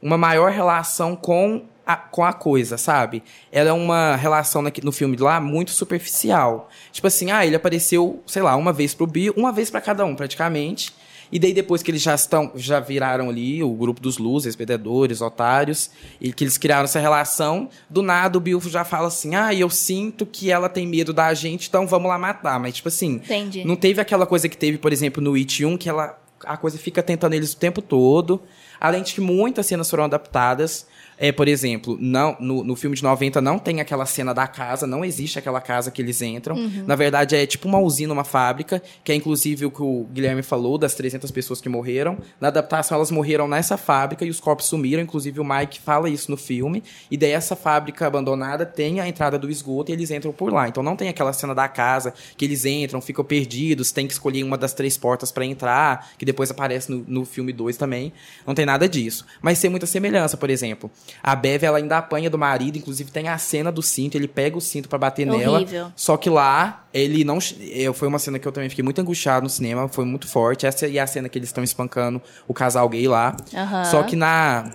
uma maior relação com a, com a coisa, sabe? Ela é uma relação no filme lá muito superficial. Tipo assim, ah, ele apareceu, sei lá, uma vez pro Bill, uma vez pra cada um, praticamente. E daí depois que eles já estão, já viraram ali o grupo dos losers, perdedores, otários, e que eles criaram essa relação, do nada o Bill já fala assim: "Ah, eu sinto que ela tem medo da gente, então vamos lá matar". Mas tipo assim, Entendi. não teve aquela coisa que teve, por exemplo, no It 1, que ela, a coisa fica tentando eles o tempo todo. Além de que muitas cenas foram adaptadas. É, por exemplo, não, no, no filme de 90 não tem aquela cena da casa, não existe aquela casa que eles entram. Na verdade, é tipo uma usina, uma fábrica, que é inclusive o que o Guilherme falou, das 300 pessoas que morreram. Na adaptação, elas morreram nessa fábrica e os corpos sumiram. Inclusive, o Mike fala isso no filme. E daí, essa fábrica abandonada tem a entrada do esgoto e eles entram por lá. Então, não tem aquela cena da casa que eles entram, ficam perdidos, tem que escolher uma das três portas para entrar, que depois aparece no, no filme 2 também. Não tem nada disso. Mas tem muita semelhança, por exemplo. A Bev, ela ainda apanha do marido, inclusive tem a cena do cinto, ele pega o cinto para bater nela. Horrível. Só que lá, ele não. Eu, foi uma cena que eu também fiquei muito angustiado no cinema, foi muito forte. Essa e a cena que eles estão espancando o casal gay lá. Aham. Só que na.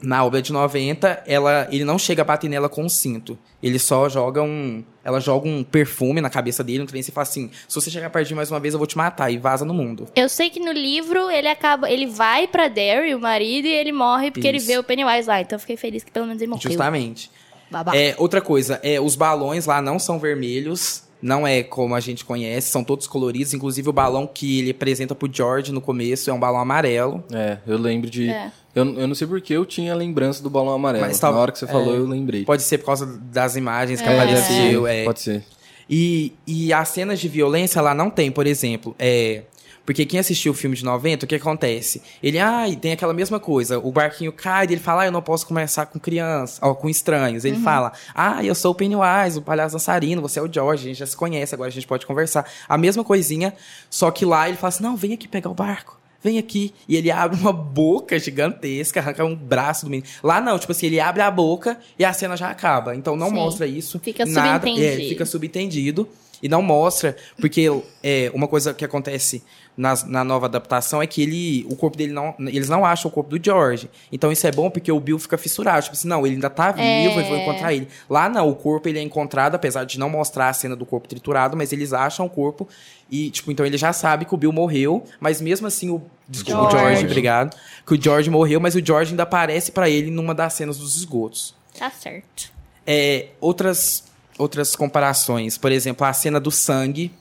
Na obra de 90, ela, ele não chega a bater nela com um cinto. Ele só joga um. Ela joga um perfume na cabeça dele, um trem, e fala assim: se você chegar perto de mais uma vez, eu vou te matar. E vaza no mundo. Eu sei que no livro ele acaba. Ele vai pra Derry, o marido, e ele morre porque ele Isso. vê o Pennywise lá. Então eu fiquei feliz que pelo menos ele morreu. Justamente. Babá. É, outra coisa, é, os balões lá não são vermelhos, não é como a gente conhece, são todos coloridos. Inclusive o balão que ele apresenta pro George no começo é um balão amarelo. É, eu lembro de. É. Eu, eu não sei porque eu tinha lembrança do balão amarelo. Mas tá- Na hora que você falou, é, eu lembrei. Pode ser por causa das imagens que É. apareceu. ser, é. Pode ser. E, e as cenas de violência lá não tem, por exemplo, é, Porque quem assistiu o filme de 90, o que acontece? Ele, ai, tem aquela mesma coisa. O barquinho cai, e ele fala, ah, eu não posso conversar com crianças, ó, com estranhos. Ele fala, ah, eu sou o Pennywise, o palhaço dançarino, você é o George, a gente já se conhece, agora a gente pode conversar. A mesma coisinha, só que lá ele fala assim, não, vem aqui pegar o barco. Vem aqui. E ele abre uma boca gigantesca, arranca um braço do menino. Lá não, tipo assim, ele abre a boca e a cena já acaba. Então não Sim. mostra isso. Fica nada, subentendido. É, fica subentendido. E não mostra, porque é, uma coisa que acontece nas- na, nova adaptação é que ele, o corpo dele não. Eles não acham o corpo do George. Então isso é bom porque o Bill fica fissurado. Tipo assim, não, ele ainda tá vivo, É. eles vão encontrar ele. Lá não, o corpo ele é encontrado, apesar de não mostrar a cena do corpo triturado, mas eles acham o corpo. E, tipo, então ele já sabe que o Bill morreu, mas mesmo assim o. Desculpa, o George. George, obrigado. Que o George morreu, mas o George ainda aparece pra ele numa das cenas dos esgotos. Tá certo. É, outras, outras comparações, por exemplo, a cena do sangue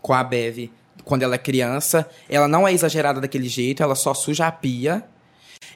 com a Bev quando ela é criança, ela não é exagerada daquele jeito, ela só suja a pia.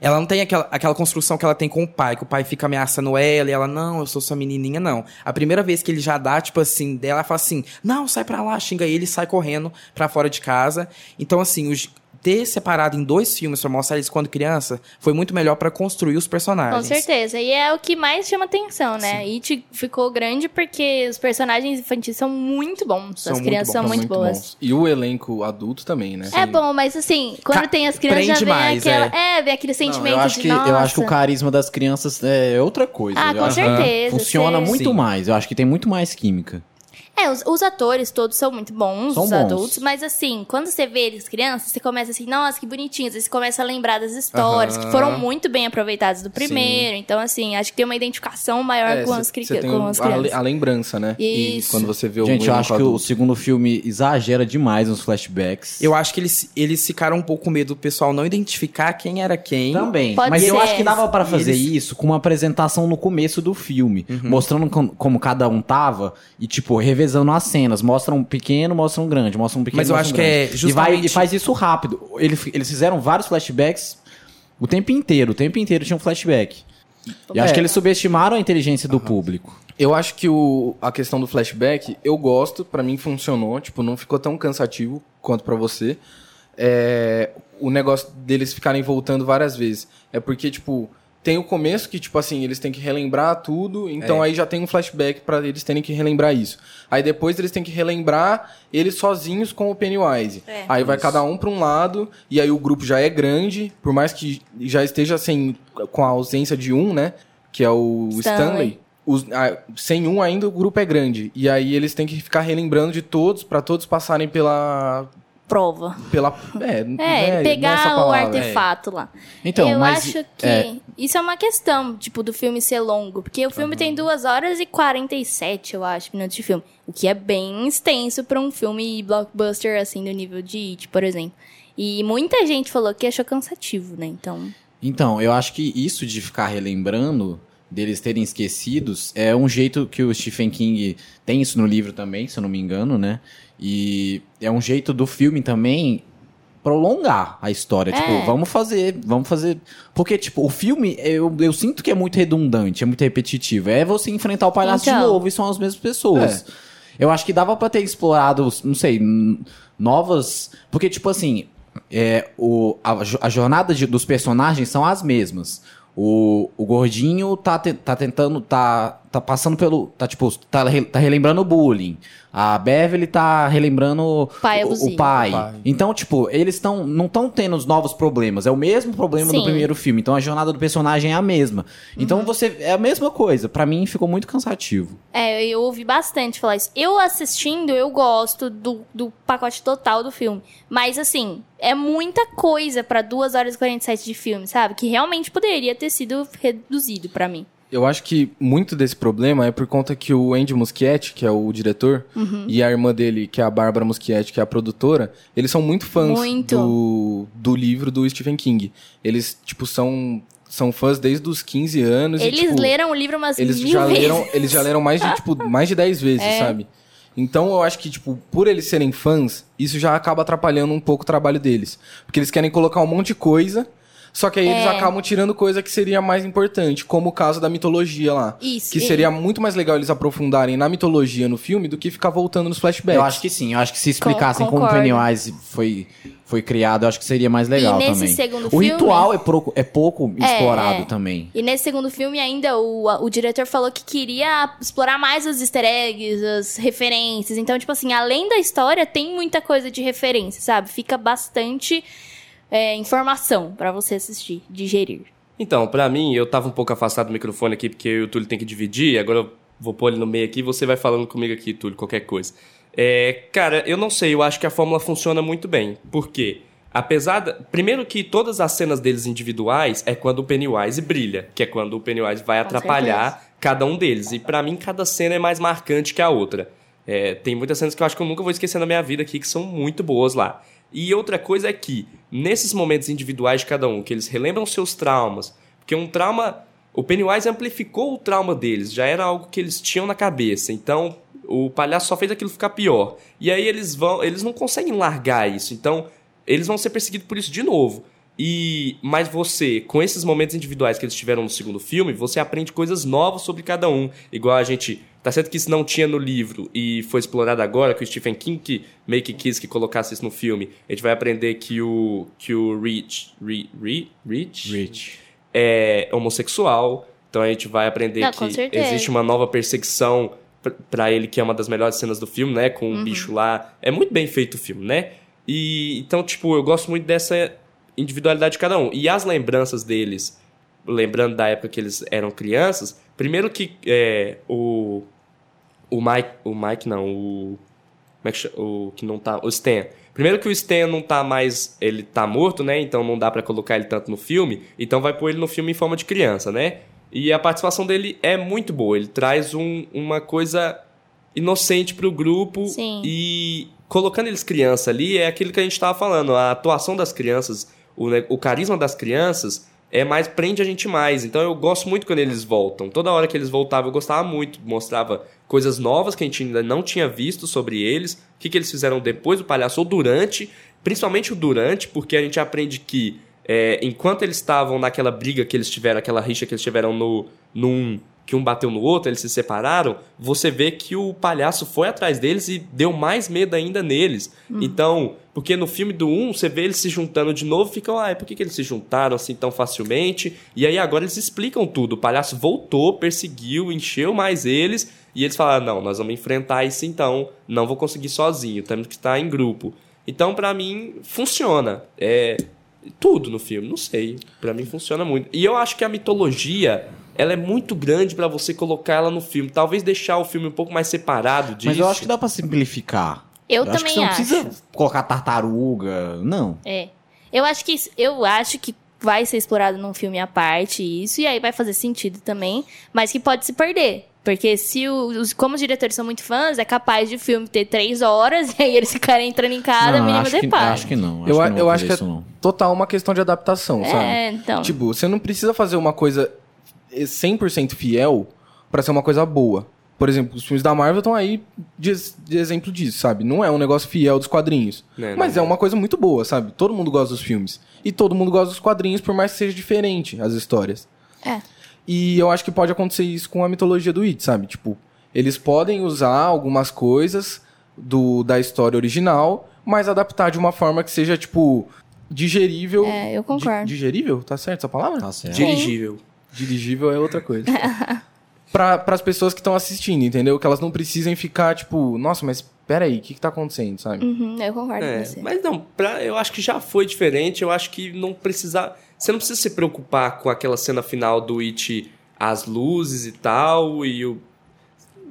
Ela não tem aquela, aquela construção que ela tem com o pai, que o pai fica ameaçando ela e ela, não, eu sou sua menininha, não. A primeira vez que ele já dá, tipo assim, dela, ela fala assim, não, sai pra lá, xinga ele sai correndo pra fora de casa. Então, assim, os- ter separado em dois filmes pra mostrar eles quando criança foi muito melhor pra construir os Com personagens. certeza. E é o que mais chama atenção, né? It ficou grande porque os personagens infantis são muito bons. São As muito crianças bons, são São muito, boas. bons. E o elenco adulto também, né? É bom, mas assim, quando Ca- tem as crianças já vem mais, aquela. É, vem aquele Não, sentimento eu acho de que nossa. eu acho que o carisma das crianças é outra coisa. Ah, Eu com certeza. Funciona você- muito Sim. mais. Eu acho que tem muito mais química. É, os, os atores todos são muito bons, São os bons. adultos, mas assim, quando você vê eles crianças, você começa assim, nossa, que bonitinhos. Aí você começa a lembrar das histórias, que foram muito bem aproveitadas do primeiro. Então, assim, acho que tem uma identificação maior É, com, cê- as, cri- com as a, crianças. a lembrança, né? Isso. Quando você vê o Gente, eu acho que o segundo filme exagera demais nos flashbacks. Eu acho que eles, eles ficaram um pouco com medo do pessoal não identificar quem era quem. Também. Pode Mas eu ser. acho que dava pra E fazer eles- isso com uma apresentação no começo do filme, mostrando com- como cada um tava e tipo revezando as cenas, mostra um pequeno, mostra um grande, mostra um pequeno, Mas eu acho um que é grande. e vai justamente- e faz isso rápido. Ele- Eles fizeram vários flashbacks o tempo inteiro, o tempo inteiro tinha um flashback. E acho É. que eles subestimaram a inteligência do público. Eu acho que o, a questão do flashback, eu gosto, pra mim funcionou, tipo, não ficou tão cansativo quanto pra você. É, o negócio deles ficarem voltando várias vezes. É porque, tipo, tem o começo que, tipo assim, eles têm que relembrar tudo, então aí já tem um flashback pra eles terem que relembrar isso. Aí depois eles têm que relembrar eles sozinhos com o Pennywise. É. Aí vai cada um pra um lado, e aí o grupo já é grande, por mais que já esteja sem, com a ausência de um, né? Que é o Stanley. Stanley. Os- ah, sem um ainda o grupo é grande. E aí eles têm que ficar relembrando de todos pra todos passarem pela. Prova. pela é, É, é pegar o palavra. artefato lá. Então, eu mas acho que é, isso é uma questão, tipo, do filme ser longo. Porque o filme tem 2 horas e 47, eu acho, minutos de filme. O que é bem extenso pra um filme blockbuster, assim, do nível de It, por exemplo. E muita gente falou que achou cansativo, né? Então. Então, eu acho que isso de ficar relembrando, deles terem esquecidos, é um jeito que o Stephen King tem isso no livro também, se eu não me engano, né? E é um jeito do filme também prolongar a história. É. Tipo, vamos fazer, vamos fazer. Porque, tipo, o filme, eu, eu sinto que é muito redundante, é muito repetitivo. É você enfrentar o palhaço de Então. novo e são as mesmas pessoas. Eu acho que dava pra ter explorado, não sei, novas. Porque, tipo assim, é, o, a, a jornada de- dos personagens são as mesmas. O, o gordinho tá, te- tá tentando. Tá, tá passando pelo. Tá, tipo, tá, re- tá relembrando o bullying. A Beverly tá relembrando Pai o, o pai. O pai. Então, tipo, eles estão. Não estão tendo os novos problemas. É o mesmo problema do Sim. primeiro filme. Então a jornada do personagem é a mesma. Uhum. Então você. É a mesma coisa. Pra mim ficou muito cansativo. É, eu ouvi bastante falar isso. Eu assistindo, eu gosto do, do pacote total do filme. Mas, assim, é muita coisa pra 2 horas e 47 de filme, sabe? Que realmente poderia ter sido reduzido pra mim. Eu acho que muito desse problema é por conta que o Andy Muschietti, que é o diretor, Uhum. e a irmã dele, que é a Bárbara Muschietti, que é a produtora, eles são muito fãs Muito. Do, do livro do Stephen King. Eles, tipo, são, são fãs desde os 15 anos. e, Eles tipo, leram o livro umas eles já vezes. leram Eles já leram mais de, tipo, mais de 10 vezes, É. sabe? Então eu acho que, tipo, por eles serem fãs, isso já acaba atrapalhando um pouco o trabalho deles. Porque eles querem colocar um monte de coisa, Só que aí eles É. acabam tirando coisa que seria mais importante, como o caso da mitologia lá. Isso, Que seria muito mais legal eles aprofundarem na mitologia no filme do que ficar voltando nos flashbacks. Eu acho que sim, eu acho que se explicassem como o. Pennywise foi, foi criado, eu acho que seria mais legal nesse também. segundo o filme- ritual é pouco, é pouco É, explorado é. também. E nesse segundo filme ainda, o, o diretor falou que queria explorar mais os easter eggs, as referências. Então, tipo assim, além da história, tem muita coisa de referência, sabe? Fica bastante é, informação pra você assistir, digerir. Então, pra mim, eu tava um pouco afastado do microfone aqui, porque eu e o Túlio tem que dividir, agora eu vou pôr ele no meio aqui e você vai falando comigo aqui, Túlio, qualquer coisa. É, cara, eu não sei, eu acho que a fórmula funciona muito bem. Por quê? Apesar da... Primeiro que todas as cenas deles individuais é quando o Pennywise brilha, que é quando o Pennywise vai atrapalhar cada um deles. E pra mim, cada cena é mais marcante que a outra. É, tem muitas cenas que eu acho que eu nunca vou esquecer na minha vida aqui, que são muito boas lá. E outra coisa é que, nesses momentos individuais de cada um, que eles relembram seus traumas, porque um trauma. O Pennywise amplificou o trauma deles, já era algo que eles tinham na cabeça. Então, o palhaço só fez aquilo ficar pior. E aí eles vão. Eles não conseguem largar isso. Então, eles vão ser perseguidos por isso de novo. E mas você, com esses momentos individuais que eles tiveram no segundo filme, você aprende coisas novas sobre cada um. Igual a gente, tá certo que isso não tinha no livro e foi explorado agora que o Stephen King que meio que quis que colocasse isso no filme. A gente vai aprender que o que o Rich, Rich, Rich, Rich, Rich. é homossexual. Então a gente vai aprender Não, que existe uma nova perseguição pra ele, que é uma das melhores cenas do filme, né? Com Uhum. um bicho lá. É muito bem feito o filme, né? E então, tipo, eu gosto muito dessa individualidade de cada um. E as lembranças deles, lembrando da época que eles eram crianças, primeiro que é, o. O Mike. O Mike não, o. Como é que chama? O que não tá. O Stan. Primeiro que o Stan não tá mais. Ele tá morto, né? Então não dá pra colocar ele tanto no filme. Então vai pôr ele no filme em forma de criança, né? E a participação dele é muito boa. Ele traz um- uma coisa inocente pro grupo. Sim. E colocando eles criança ali é aquilo que a gente tava falando. A atuação das crianças, o, o carisma das crianças é mais prende a gente mais. Então eu gosto muito quando eles voltam. Toda hora que eles voltavam eu gostava muito, mostrava coisas novas que a gente ainda não tinha visto sobre eles, o que, que eles fizeram depois do palhaço ou durante, principalmente o durante, porque a gente aprende que é, enquanto eles estavam naquela briga que eles tiveram, aquela rixa que eles tiveram no, no um, que um bateu no outro, eles se separaram, você vê que o palhaço foi atrás deles e deu mais medo ainda neles. Então, porque no filme do 1, você vê eles se juntando de novo, ficam, ah, por que, que eles se juntaram assim tão facilmente? E aí agora eles explicam tudo. O palhaço voltou, perseguiu, encheu mais eles, e eles falaram, não, nós vamos enfrentar isso então, não vou conseguir sozinho, temos que estar em grupo. Então, pra mim, funciona. É tudo no filme, não sei. Pra mim funciona muito. E eu acho que a mitologia, ela é muito grande pra você colocar ela no filme. Talvez deixar o filme um pouco mais separado disso. Mas eu acho que dá pra simplificar. Eu, acho que também você não acho. precisa colocar tartaruga, não. É. Eu acho que eu acho que vai ser explorado num filme à parte isso e aí vai fazer sentido também, mas que pode se perder. Porque se o- os, como os diretores são muito fãs, é capaz de o filme ter três horas e aí eles ficarem entrando em cada mínimo acho que, detalhe. acho que não. Acho eu que não eu acho que é não. total uma questão de adaptação, sabe? É, então. Tipo, você não precisa fazer uma coisa 100% fiel pra ser uma coisa boa. Por exemplo, os filmes da Marvel estão aí de, de exemplo disso, sabe? Não é um negócio fiel dos quadrinhos. Né, mas não. é uma coisa muito boa, sabe? Todo mundo gosta dos filmes. E todo mundo gosta dos quadrinhos, por mais que seja diferente as histórias. É. E eu acho que pode acontecer isso com a mitologia do It, sabe? Tipo, eles podem usar algumas coisas do, da história original, mas adaptar de uma forma que seja, tipo, digerível. É, eu concordo. Di- digerível? Tá certo essa palavra? Tá certo. Dirigível. Dirigível é outra coisa. para as pessoas que estão assistindo, entendeu? Que elas não precisem ficar, tipo, nossa, mas peraí, o que, que tá acontecendo, sabe? Uhum, eu concordo É, com você. mas não, pra, eu acho que já foi diferente. Eu acho que não precisa. Você não precisa se preocupar com aquela cena final do It, as luzes e tal, e o.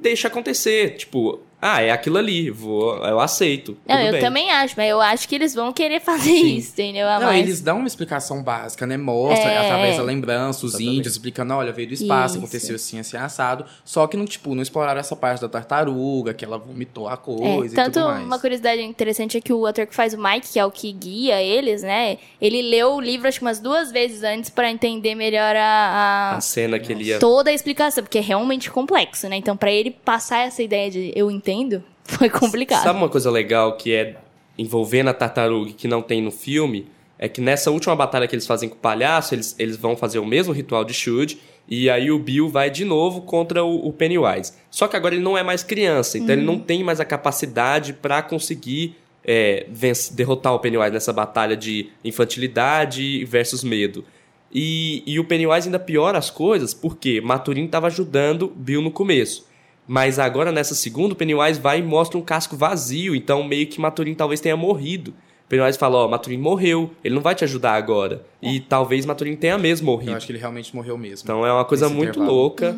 Deixa acontecer. Tipo, ah, é aquilo ali, vou, eu aceito. Não, eu bem. também acho, mas eu acho que eles vão querer fazer isso, entendeu? A Não, mais. eles dão uma explicação básica, né? Mostra É. através da lembrança, os Exatamente. índios explicando, olha, veio do espaço, Isso. aconteceu assim, assim, assado. Só que não, tipo, não exploraram essa parte da tartaruga, que ela vomitou a É, coisa e tanto tudo mais. uma curiosidade interessante é que o ator que faz o Mike, que é o que guia eles, né? Ele leu o livro acho que umas duas vezes antes pra entender melhor a, a- A cena que ele ia. toda a explicação, porque é realmente complexo, né? Então pra ele passar essa ideia de eu entendo, foi complicado. Sabe uma coisa legal que é envolvendo a tartaruga que não tem no filme? é que nessa última batalha que eles fazem com o palhaço, eles, eles vão fazer o mesmo ritual de Shoot, e aí o Bill vai de novo contra o, o Pennywise. Só que agora ele não é mais criança, então ele não tem mais a capacidade pra conseguir é, derrotar o Pennywise nessa batalha de infantilidade versus medo. E, e o Pennywise ainda piora as coisas porque Maturin estava ajudando Bill no começo. Mas agora, nessa segunda, o Pennywise vai e mostra um casco vazio. Então, meio que Maturin talvez tenha morrido. O Pennywise fala, ó, Maturin morreu. Ele não vai te ajudar agora. E talvez Maturin tenha mesmo Eu morrido. acho que ele realmente morreu mesmo. Então, é uma coisa muito intervalo. louca.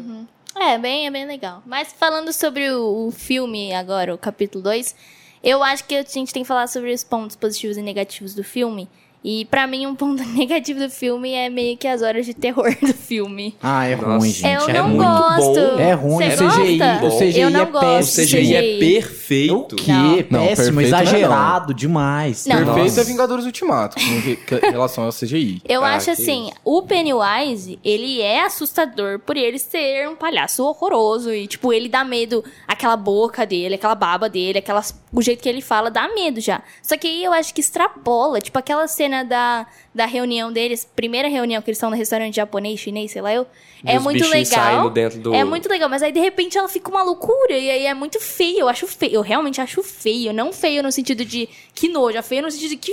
É, bem, é bem legal. Mas falando sobre o, o filme agora, o capítulo 2, eu acho que a gente tem que falar sobre os pontos positivos e negativos do filme. E pra mim, um ponto negativo do filme é meio que as horas de terror do filme. Ah, é Nossa. ruim, gente. eu é não muito gosto. bom. É ruim, Você o CGI, gosta? o CGI eu não é gosto O péssimo. CGI é O perfeito. quê? Não. Péssimo, Não, não é exagerado demais. Não. Perfeito Nossa. é Vingadores Ultimato, em relação ao CGI. Eu Ah, acho assim, o Pennywise, ele é assustador por ele ser um palhaço horroroso. E, tipo, ele dá medo. Aquela boca dele, aquela baba dele, aquelas, o jeito que ele fala, dá medo já. Só que aí eu acho que extrapola. Tipo, aquela cena da, da reunião deles, primeira reunião que eles estão no restaurante japonês, chinês, sei lá eu. É Dos muito legal. do- É muito legal, mas aí de repente ela fica uma loucura. E aí é muito feio. Eu acho feio. Eu realmente acho feio. Não feio no sentido de que nojo, é feio no sentido de que.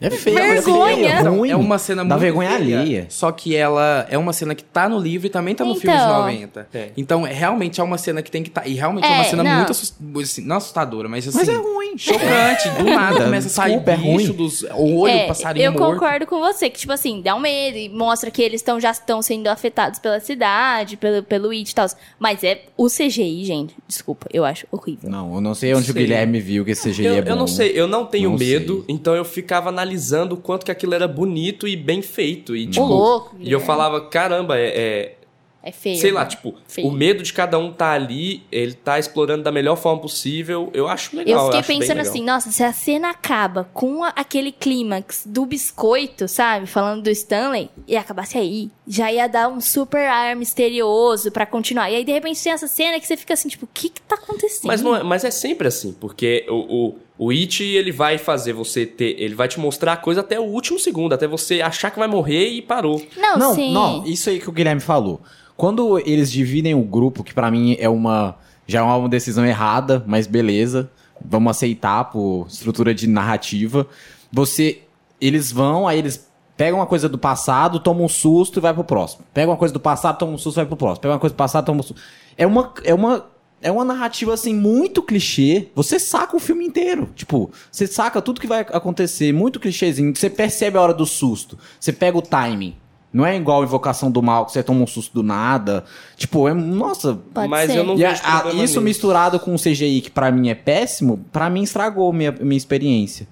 É feio, Vergonha. É ruim. É uma cena Dá muito vergonha feia, alheia. Só que ela é uma cena que tá no livro e também tá no filme de Então. 90. É. Então, é, realmente é uma cena que tem que estar. e realmente é, É, uma cena não. muito assust... assim, não assustadora, mas assim. Mas é ruim. Chocante. Do nada começa a sair Desculpa, é ruim. bicho dos. O olho É, do passarinho eu morto. concordo com você, que, tipo assim, dá um medo e mostra que eles tão, já estão sendo afetados pela cidade, pelo, pelo It e tal. Mas é o CGI, gente. Desculpa, eu acho horrível. Não, eu não sei onde Sei. o Guilherme viu que esse CGI Eu, é bom. eu não sei, eu não tenho Não medo, sei. então eu ficava analisando o quanto que aquilo era bonito e bem feito. E, tipo, louco, e eu Guilherme. falava, caramba, é, É é- feio. sei lá, tipo, Feio. o medo de cada um tá ali, ele tá explorando da melhor forma possível. Eu acho legal. Eu fiquei bem pensando assim, nossa, se a cena acaba com a- aquele clímax do biscoito, sabe? Falando do Stanley, e acabasse aí, já ia dar um super ar misterioso pra continuar. E aí, de repente, tem essa cena que você fica assim, tipo, o que que tá acontecendo? Mas, não é, mas é sempre assim, porque o, o, o It, ele vai fazer você ter. Ele vai te mostrar a coisa até o último segundo, até você achar que vai morrer e parou. Não, Não, sim. não, isso aí que o Guilherme falou. Quando eles dividem o grupo, que pra mim é uma já é uma decisão errada, mas beleza, vamos aceitar por estrutura de narrativa. Você eles vão, aí eles pegam uma coisa do passado, tomam um susto e vai pro próximo. Pegam uma coisa do passado, tomam um susto e vai pro próximo. Pegam uma coisa do passado, tomam um susto. É uma é uma é uma narrativa assim muito clichê. Você saca o filme inteiro. Tipo, você saca tudo que vai acontecer, muito clichêzinho. Você percebe a hora do susto. Você pega o timing. Não é igual Invocação do Mal, que você toma um susto do nada. Tipo, é. Nossa. Pode mas ser. eu não E a- vejo a- isso nisso. misturado com o CGI, que pra mim é péssimo, pra mim estragou minha, minha experiência.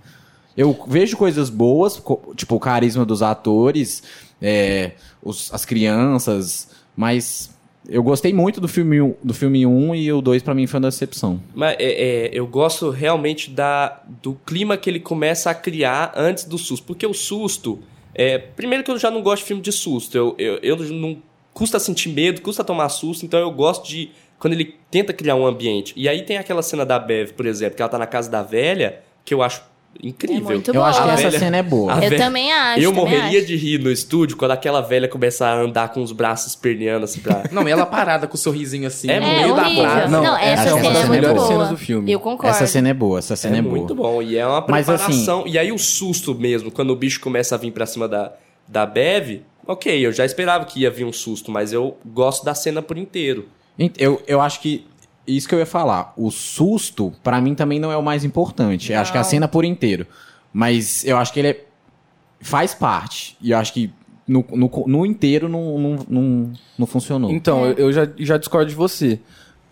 Eu vejo coisas boas, tipo o carisma dos atores, é, os- as crianças, mas eu gostei muito do filme, do filme 1 e o 2 pra mim foi uma decepção. Mas é, é, eu gosto realmente da, do clima que ele começa a criar antes do susto. Porque o susto. É, primeiro que eu já não gosto de filme de susto. Eu, eu, eu não. Custa sentir medo, custa tomar susto, então eu gosto de. Quando ele tenta criar um ambiente. E aí tem aquela cena da Bev, por exemplo, que ela tá na casa da velha, que eu acho incrível. É muito eu acho que boa. essa velha- cena é boa. a Eu velha- também acho. eu também morreria acho. de rir no estúdio quando aquela velha começa a andar com os braços perneando assim pra. Não, e ela parada com o sorrisinho assim, É no É meio da praça. Não, Não, essa essa é cena uma é das muito melhores boa. cenas do filme. Eu concordo. Essa cena é boa, essa cena é, é boa. muito bom. E é uma Mas, assim, preparação. E aí o susto mesmo, quando o bicho começa a vir pra cima da, da Bev, ok, eu já esperava que ia vir um susto, mas eu gosto da cena por inteiro. Eu, eu acho que. Isso que eu ia falar. O susto, pra mim, também não é o mais importante. Eu acho que a cena por inteiro. Mas eu acho que ele é- faz parte. E eu acho que no, no, no inteiro não, não, não, não funcionou. Então, eu, eu já, já discordo de você.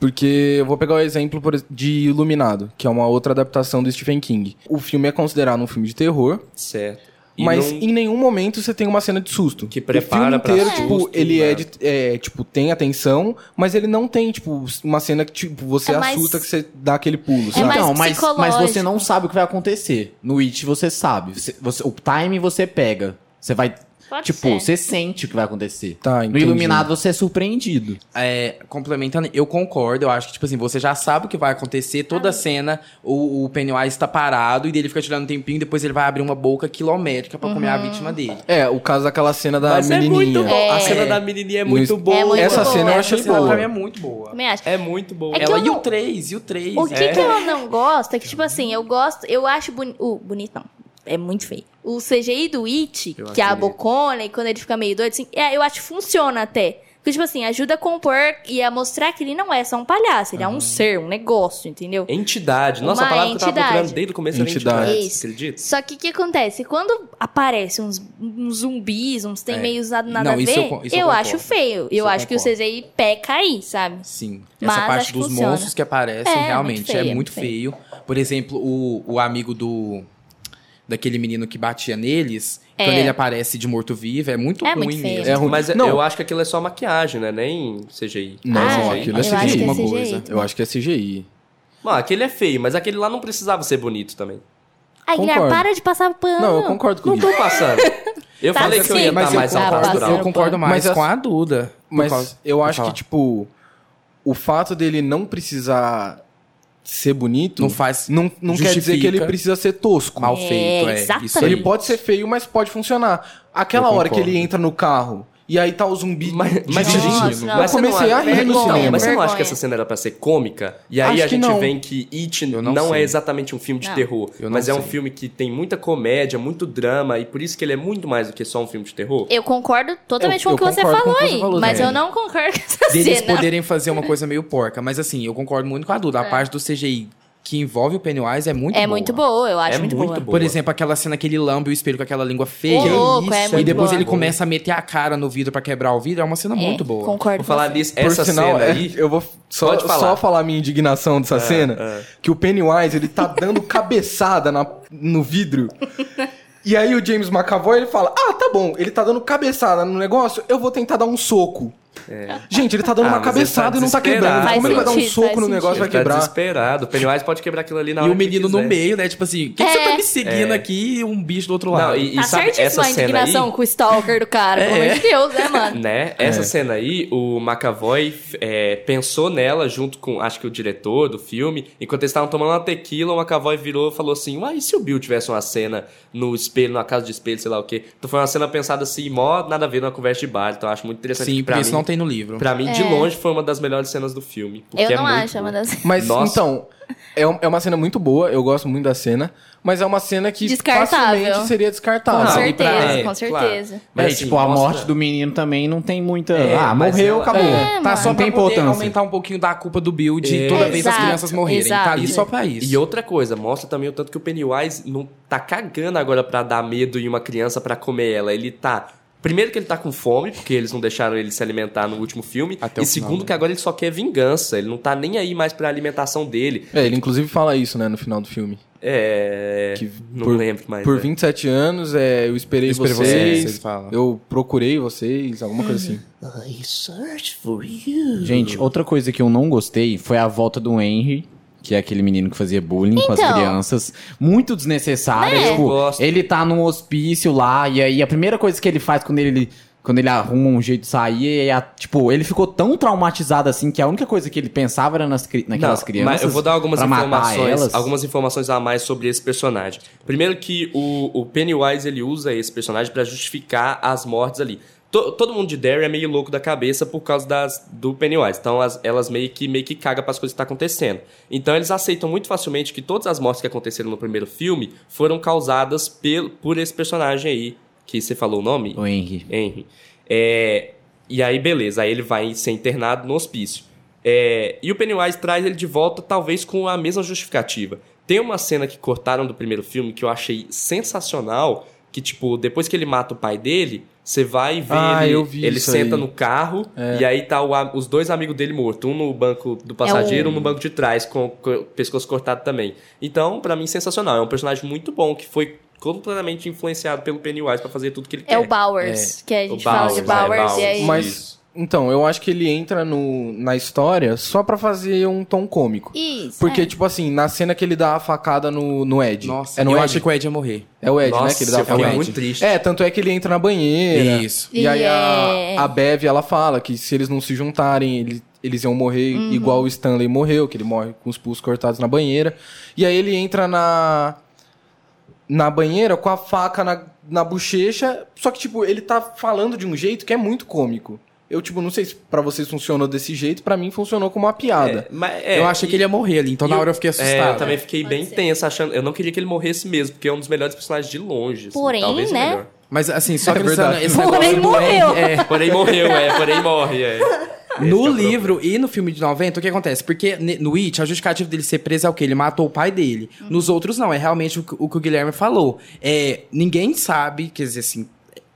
Porque eu vou pegar o exemplo de Iluminado, que é uma outra adaptação do Stephen King. O filme é considerado um filme de terror, Certo. E mas não- em nenhum momento você tem uma cena de susto. Que o prepara filme pra inteiro, susto, tipo, ele né? é, de, é, tipo, tem atenção, mas ele não tem, tipo, uma cena que, tipo, você É mais- assusta que você dá aquele pulo, sabe? É mais então, mas, mas você não sabe o que vai acontecer. No It você sabe. Você, você- o time você pega. Você vai. Pode tipo, ser. você sente o que vai acontecer. Tá, no entendi. Iluminado você é surpreendido. É, complementando, eu concordo, eu acho que, tipo assim, você já sabe o que vai acontecer, toda cena, o, o Pennywise tá parado, e dele fica tirando um tempinho, depois ele vai abrir uma boca quilométrica pra comer a vítima dele. É, o caso daquela cena da Mas é menininha. muito bom. A É. cena da menininha é No muito es- boa. É muito Essa boa. cena eu É achei Essa cena pra mim boa. é muito boa. Também acho. É muito boa. É que Ela eu e o não- 3, e o 3. O que, É. que eu não gosto é que, tipo assim, eu gosto, eu acho boni o bonito, não. É muito feio. O CGI do It, Eu que é a bocona, e quando ele fica meio doido, assim, é, eu acho que funciona até. Porque, tipo assim, ajuda a compor e a mostrar que ele não é só um palhaço, ele é um ser, um negócio, entendeu? Entidade. Nossa, Uma a palavra que eu tava entidade. procurando desde o começo era Entidade. entidade. Isso. Você acredita? Só que o que acontece? Quando aparece uns, uns zumbis, uns tem É. meio nada, nada Não, a ver, eu eu acho feio. Eu eu acho que o. CGI peca aí, sabe? Sim. Mas Essa parte dos funciona. monstros que aparecem, É, realmente, muito feio, é muito muito feio. Por exemplo, o, o amigo do. Daquele menino que batia neles, É. quando ele aparece de morto-vivo, é muito É ruim muito feio. mesmo. É ruim. Mas não, eu acho que aquilo é só maquiagem, né? Nem CGI. Não, Ah, aquilo é eu acho que CGI. é uma CGI. coisa. Eu acho que é CGI. Mano, aquele é feio, mas aquele lá não precisava ser bonito também. Ai, Guilherme, para de passar pano. Não, eu concordo com Não isso. tô passando. Eu Tá falei que eu ia Mas estar eu mais Tá ao concordo, natural. eu concordo mais Mas as- com a Duda. Mas eu acho que, tipo, o fato dele não precisar ser bonito Não faz- não, não quer dizer que ele precisa ser tosco. Mal feito, é. exatamente. Isso aí. Ele pode ser feio, mas pode funcionar. Aquela Eu hora que ele entra no carro e aí tá o zumbi Mas, mas, dirigindo. Não. eu mas você não comecei a acha- rir no cinema. Mas você não acha que essa cena era pra ser cômica? E aí Acho a gente não. vem que It Eu não, não é sei. exatamente um filme de Não. terror, Eu mas é um sei. filme que tem muita comédia, muito drama, e por isso que ele é muito mais do que só um filme de terror. Eu concordo totalmente Eu- com o que eu você concordo falou com o que aí. você falou, mas Zé. eu não concordo com essa deles cena. poderem fazer uma coisa meio porca. Mas assim, eu concordo muito com a Duda. A parte do CGI que envolve o Pennywise é muito É boa. muito boa, eu acho É muito, muito boa. boa. Por exemplo, aquela cena que ele lambe o espelho com aquela língua feia. Ô, louco, é e muito depois boa. ele começa a meter a cara no vidro pra quebrar o vidro. É uma cena É, muito boa. Concordo com falar Por essa sinal, cena é, aí. eu vou só, Pode falar. só falar a minha indignação dessa cena. é. Que o Pennywise, ele tá dando cabeçada na- no vidro. E aí o James McAvoy, ele fala, ah, tá bom, ele tá dando cabeçada no negócio, eu vou tentar dar um soco. Gente, ele tá dando Ah, uma tá cabeçada e não tá quebrando. desesperado. Como ele vai dar um Faz soco sentido, no faz negócio e vai Ele tá quebrar? desesperado. O Pennywise pode quebrar aquilo ali na E hora o que menino no meio, né? Tipo assim, o que, que você É. tá me seguindo É. aqui e um bicho do outro lado? Não, e, e Tá sabe essa a cena aí? indignação com o stalker do cara, pelo É. amor de Deus, né, mano? Né? Essa cena aí, o McAvoy é, pensou nela junto com, acho que o diretor do filme. Enquanto eles estavam tomando uma tequila, o McAvoy virou e falou assim: Uai, e se o Bill tivesse uma cena no espelho, numa casa de espelho, sei lá o quê? Então foi uma cena pensada assim, mó nada a ver numa conversa de bar. Então eu acho muito interessante. Sim, pra mim, não tem no livro. Pra mim, de É. longe, foi uma das melhores cenas do filme. porque Eu é não muito acho, é uma das... Mas, Nossa. então, é, um- é uma cena muito boa, eu gosto muito da cena, mas é uma cena que facilmente seria Com descartável. E certeza, pra- é, com claro. certeza. Mas, é, assim, tipo, a mostra- morte do menino também não tem muita. É, ah, morreu, ela- acabou. É, Tá mano. só Não pra tem poder importância. aumentar um pouquinho da culpa do Bill de É. toda vez as Exato, crianças morrerem. Tá ali exato. só pra isso. E outra coisa, mostra também o tanto que o Pennywise não tá cagando agora pra dar medo em uma criança pra comer ela. Ele tá. Primeiro que ele tá com fome, porque eles não deixaram ele se alimentar no último filme. Até e final, segundo né? que agora ele só quer vingança. Ele não tá nem aí mais pra alimentação dele. É, ele inclusive fala isso, né, no final do filme. É. Que não por, lembro mais. Por né? 27 anos, é, eu esperei, Eu esperei vocês, vocês, eu procurei vocês, alguma coisa assim. I searched for you. Gente, outra coisa que eu não gostei foi a volta do Henry. Que é aquele menino que fazia bullying com as Então. crianças. Muito desnecessário. Né? Tipo, ele tá num hospício lá, e aí a primeira coisa que ele faz quando ele. Quando ele arruma um jeito de sair, é a- tipo, ele ficou tão traumatizado assim que a única coisa que ele pensava era nas, naquelas Não, crianças. Mas eu vou dar algumas informações, algumas informações a mais sobre esse personagem. Primeiro que o, o Pennywise ele usa esse personagem pra justificar as mortes ali. To- todo mundo de Derry é meio louco da cabeça por causa das, do Pennywise. Então as- elas meio que meio que cagam para as coisas que estão acontecendo. Então eles aceitam muito facilmente que todas as mortes que aconteceram no primeiro filme foram causadas pel, por esse personagem aí que você falou o nome. O Henry. Henry. É, e aí, beleza, aí ele vai ser internado no hospício. É, e o Pennywise traz ele de volta, talvez com a mesma justificativa. Tem uma cena que cortaram do primeiro filme que eu achei sensacional, que, tipo, depois que ele mata o pai dele, você vai ver Ah, ele, eu vi ele senta aí. no carro e aí tá o os dois amigos dele mortos, um no banco do passageiro, É o- um no banco de trás, com, com o pescoço cortado também. Então, pra mim, sensacional. É um personagem muito bom, que foi completamente influenciado pelo Pennywise pra fazer tudo que ele quer. É o Bowers, que a gente O fala de Bowers, é, Bowers, e aí... Bowers. Mas Então, eu acho que ele entra no, na história só pra fazer um tom cômico. Isso. Porque, é. tipo assim, na cena que ele dá a facada no, no Ed. Nossa, é no eu Ed? achei que o Ed ia morrer. É o Ed, né? Nossa, Que ele dá a facada. muito triste. É, tanto é que ele entra na banheira. Isso. E aí É. a, a Bev, ela fala que se eles não se juntarem, ele- eles iam morrer Uhum. igual o Stanley morreu, que ele morre com os pulsos cortados na banheira. E aí ele entra na na banheira com a faca na, na bochecha, só que, tipo, ele tá falando de um jeito que é muito cômico. Eu, tipo, não sei se pra vocês funcionou desse jeito, pra mim funcionou como uma piada. Mas, é, eu achei e- que ele ia morrer ali, então na hora eu fiquei É, assustado. eu também fiquei bem tenso achando. Eu não queria que ele morresse mesmo, porque é um dos melhores personagens de longe. assim, Porém, talvez o né? melhor. Mas assim, só É pensando verdade. esse Porém, morreu. É, Porém morreu, é, porém morre, é. No é livro e no filme de 90, o que acontece? Porque no It, a justificativa dele ser preso é o quê? Ele matou o pai dele. Nos outros, não. É realmente o, que- o que o Guilherme falou. É, ninguém sabe, quer dizer assim...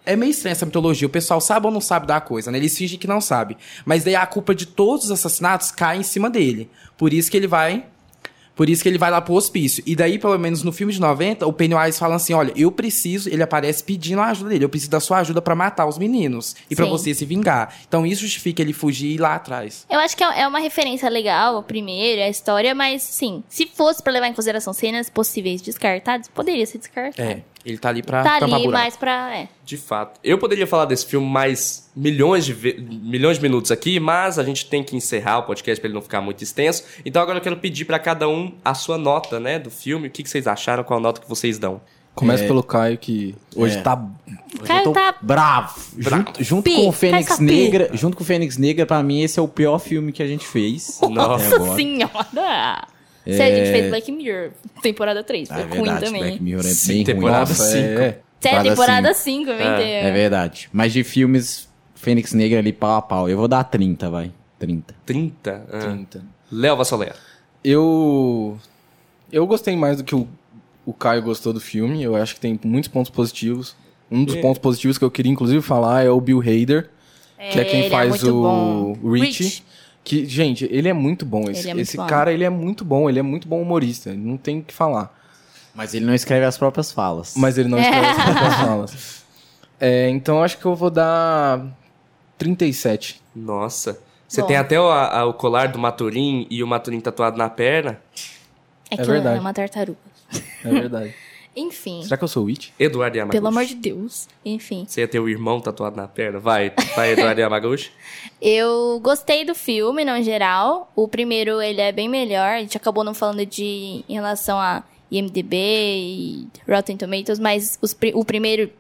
É meio estranha essa mitologia. O pessoal sabe ou não sabe da coisa, né? Eles fingem que não sabe. Mas daí a culpa de todos os assassinatos cai em cima dele. Por isso que ele vai... Por isso que ele vai lá pro hospício. E daí, pelo menos no filme de 90, o Pennywise fala assim: olha, eu preciso. Ele aparece pedindo a ajuda dele. Eu preciso da sua ajuda pra matar os meninos. E pra Sim. você se vingar. Então isso justifica ele fugir e ir lá atrás. Eu acho que é é uma referência legal, o primeiro, a história, mas sim, se fosse pra levar em consideração cenas possíveis descartadas, poderia ser descartado. É, ele tá ali pra Tá tampar ali buraco. mais pra. É. De fato. Eu poderia falar desse filme mais milhões de, ve- milhões de minutos aqui, mas a gente tem que encerrar o podcast pra ele não ficar muito extenso. Então agora eu quero pedir pra cada um a sua nota, né, do filme. O que, que vocês acharam, qual a nota que vocês dão? Começa pelo Caio, que hoje É. tá. O cara tá. Bravo. Junto, junto Pi, com o Fênix. Negra, junto com o Fênix Negra, pra mim esse é o pior filme que a gente fez. até Nossa agora. Senhora! Se a gente fez Black Mirror, temporada 3, Ah, foi é ruim verdade, também. Black Mirror é Sim, bem ruim. temporada Nossa, cinco. é, é. Se é Temporada temporada 5, eu É, entendo. É verdade. Mas de filmes, Fênix Negra ali pau a pau. Eu vou dar 30, vai. 30. 30? Ah. 30. Léo Vassolera. Eu. Eu gostei mais do que o, o Caio gostou do filme. Eu acho que tem muitos pontos positivos. Um dos É. pontos positivos que eu queria, inclusive, falar é o Bill Hader, que é quem ele faz o bom. Rich. Rich. Que, gente, ele é muito bom. Esse, Ele é muito esse bom. cara, ele é muito bom. Ele é muito bom humorista. Não tem o que falar. Mas ele não escreve as próprias falas. Mas ele não escreve as próprias falas. É, então acho que eu vou dar 37. Nossa. Você Bom. tem até o, a- o colar do Maturim e o Maturim tatuado na perna. É que É verdade. é uma tartaruga. É verdade. Enfim, Será que eu sou o Witch? Eduardo Yamaguchi. pelo amor de Deus. Enfim. Você ia ter o irmão tatuado na perna? Vai, vai, Eduardo Yamaguchi. Eu gostei do filme, no geral. O primeiro, ele é bem melhor. A gente acabou não falando de em relação a IMDB e Rotten Tomatoes, mas os o primeiro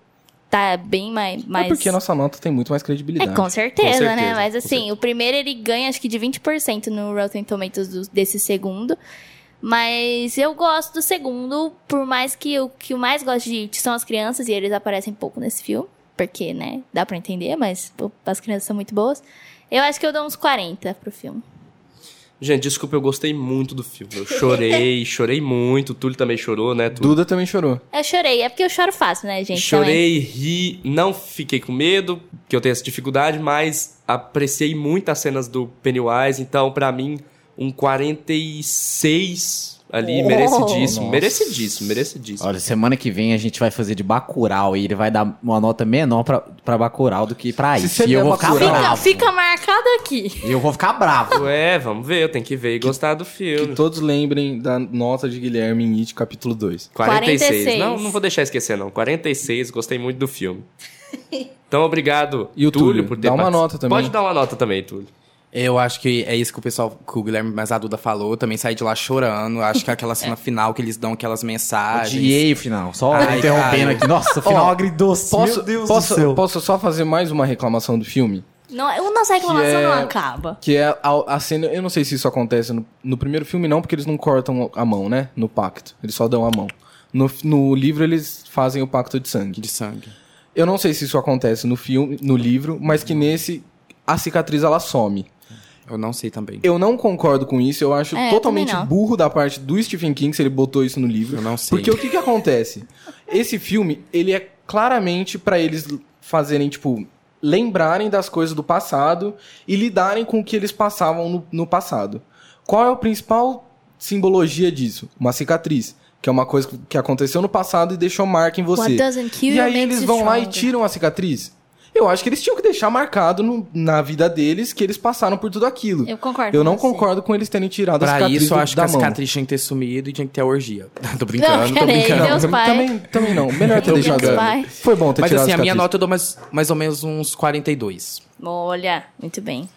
tá bem mais... mais... É porque a nossa nota tem muito mais É, credibilidade. com certeza, Com certeza, né? Mas assim, o primeiro ele ganha acho que de 20% no Rotten Tomatoes do- desse segundo. Mas eu gosto do segundo, por mais que o que eu mais gosto de It são as crianças, e eles aparecem pouco nesse filme. Porque, né, dá pra entender, mas pô, as crianças são muito boas. Eu acho que eu dou uns 40 pro filme. Gente, desculpa, eu gostei muito do filme. Eu chorei, chorei muito. O Túlio também chorou, né, Túlio? Duda também chorou. Eu chorei, é porque eu choro fácil, né, gente? também. Chorei, ri, não fiquei com medo, que eu tenho essa dificuldade, mas apreciei muito as cenas do Pennywise, então pra mim um 46 ali, Oh. merecidíssimo, Nossa. merecidíssimo, merecidíssimo. Olha, semana que vem a gente vai fazer de Bacurau e ele vai dar uma nota menor pra, pra Bacurau do que pra isso. E eu vou ficar Bacurau- Fica, bravo. fica marcado aqui. Eu vou ficar bravo. Ué, vamos ver, eu tenho que ver e gostar do Que filme. todos lembrem da nota de Guilherme em It, capítulo 2. 46. 46. Não, não vou deixar esquecer, não. 46, gostei muito do filme. Então, obrigado, E o Túlio? por ter Dá uma nota também. Pode dar uma nota também, Túlio. Eu acho que é isso que o pessoal, que o Guilherme mais a Duda falou. Eu também saí de lá chorando. Acho que é aquela cena final que eles dão aquelas mensagens. Odiei o final. Só Ai, interrompendo cara. aqui. Nossa, o final Ó, agridoce. Posso, Meu Deus posso, do céu. posso só fazer mais uma reclamação do filme? Não, a nossa reclamação Que é- não acaba. Que é a, a cena. Eu não sei se isso acontece no, no primeiro filme, não, porque eles não cortam a mão, né? No pacto. Eles só dão a mão. No, no livro, eles fazem o pacto de sangue. de sangue. Eu não sei se isso acontece no filme, no livro, mas que nesse a cicatriz ela some. Eu não sei também. Eu não concordo com isso, eu acho É, totalmente também não. burro da parte do Stephen King se ele botou isso no livro. Eu não sei. Porque o que que acontece? Esse filme, ele é claramente pra eles fazerem, tipo, lembrarem das coisas do passado e lidarem com o que eles passavam no, no passado. Qual é a principal simbologia disso? Uma cicatriz, que é uma coisa que aconteceu no passado e deixou marca em você. What doesn't kill E aí makes eles you vão lá e stronger. tiram a cicatriz. Eu acho que eles tinham que deixar marcado no- na vida deles que eles passaram por tudo aquilo. Eu concordo. Eu com não você. concordo com eles terem tirado a Pra cicatriz isso, eu acho que da a mão. cicatriz tinha que ter sumido e tinha que ter a orgia. tô brincando, Não, tô brincando. Pai. Também, também não. Melhor ter deixado. Foi bom ter Mas tirado assim, a minha cicatriz. nota eu dou mais, mais ou menos uns 42. Olha, muito bem.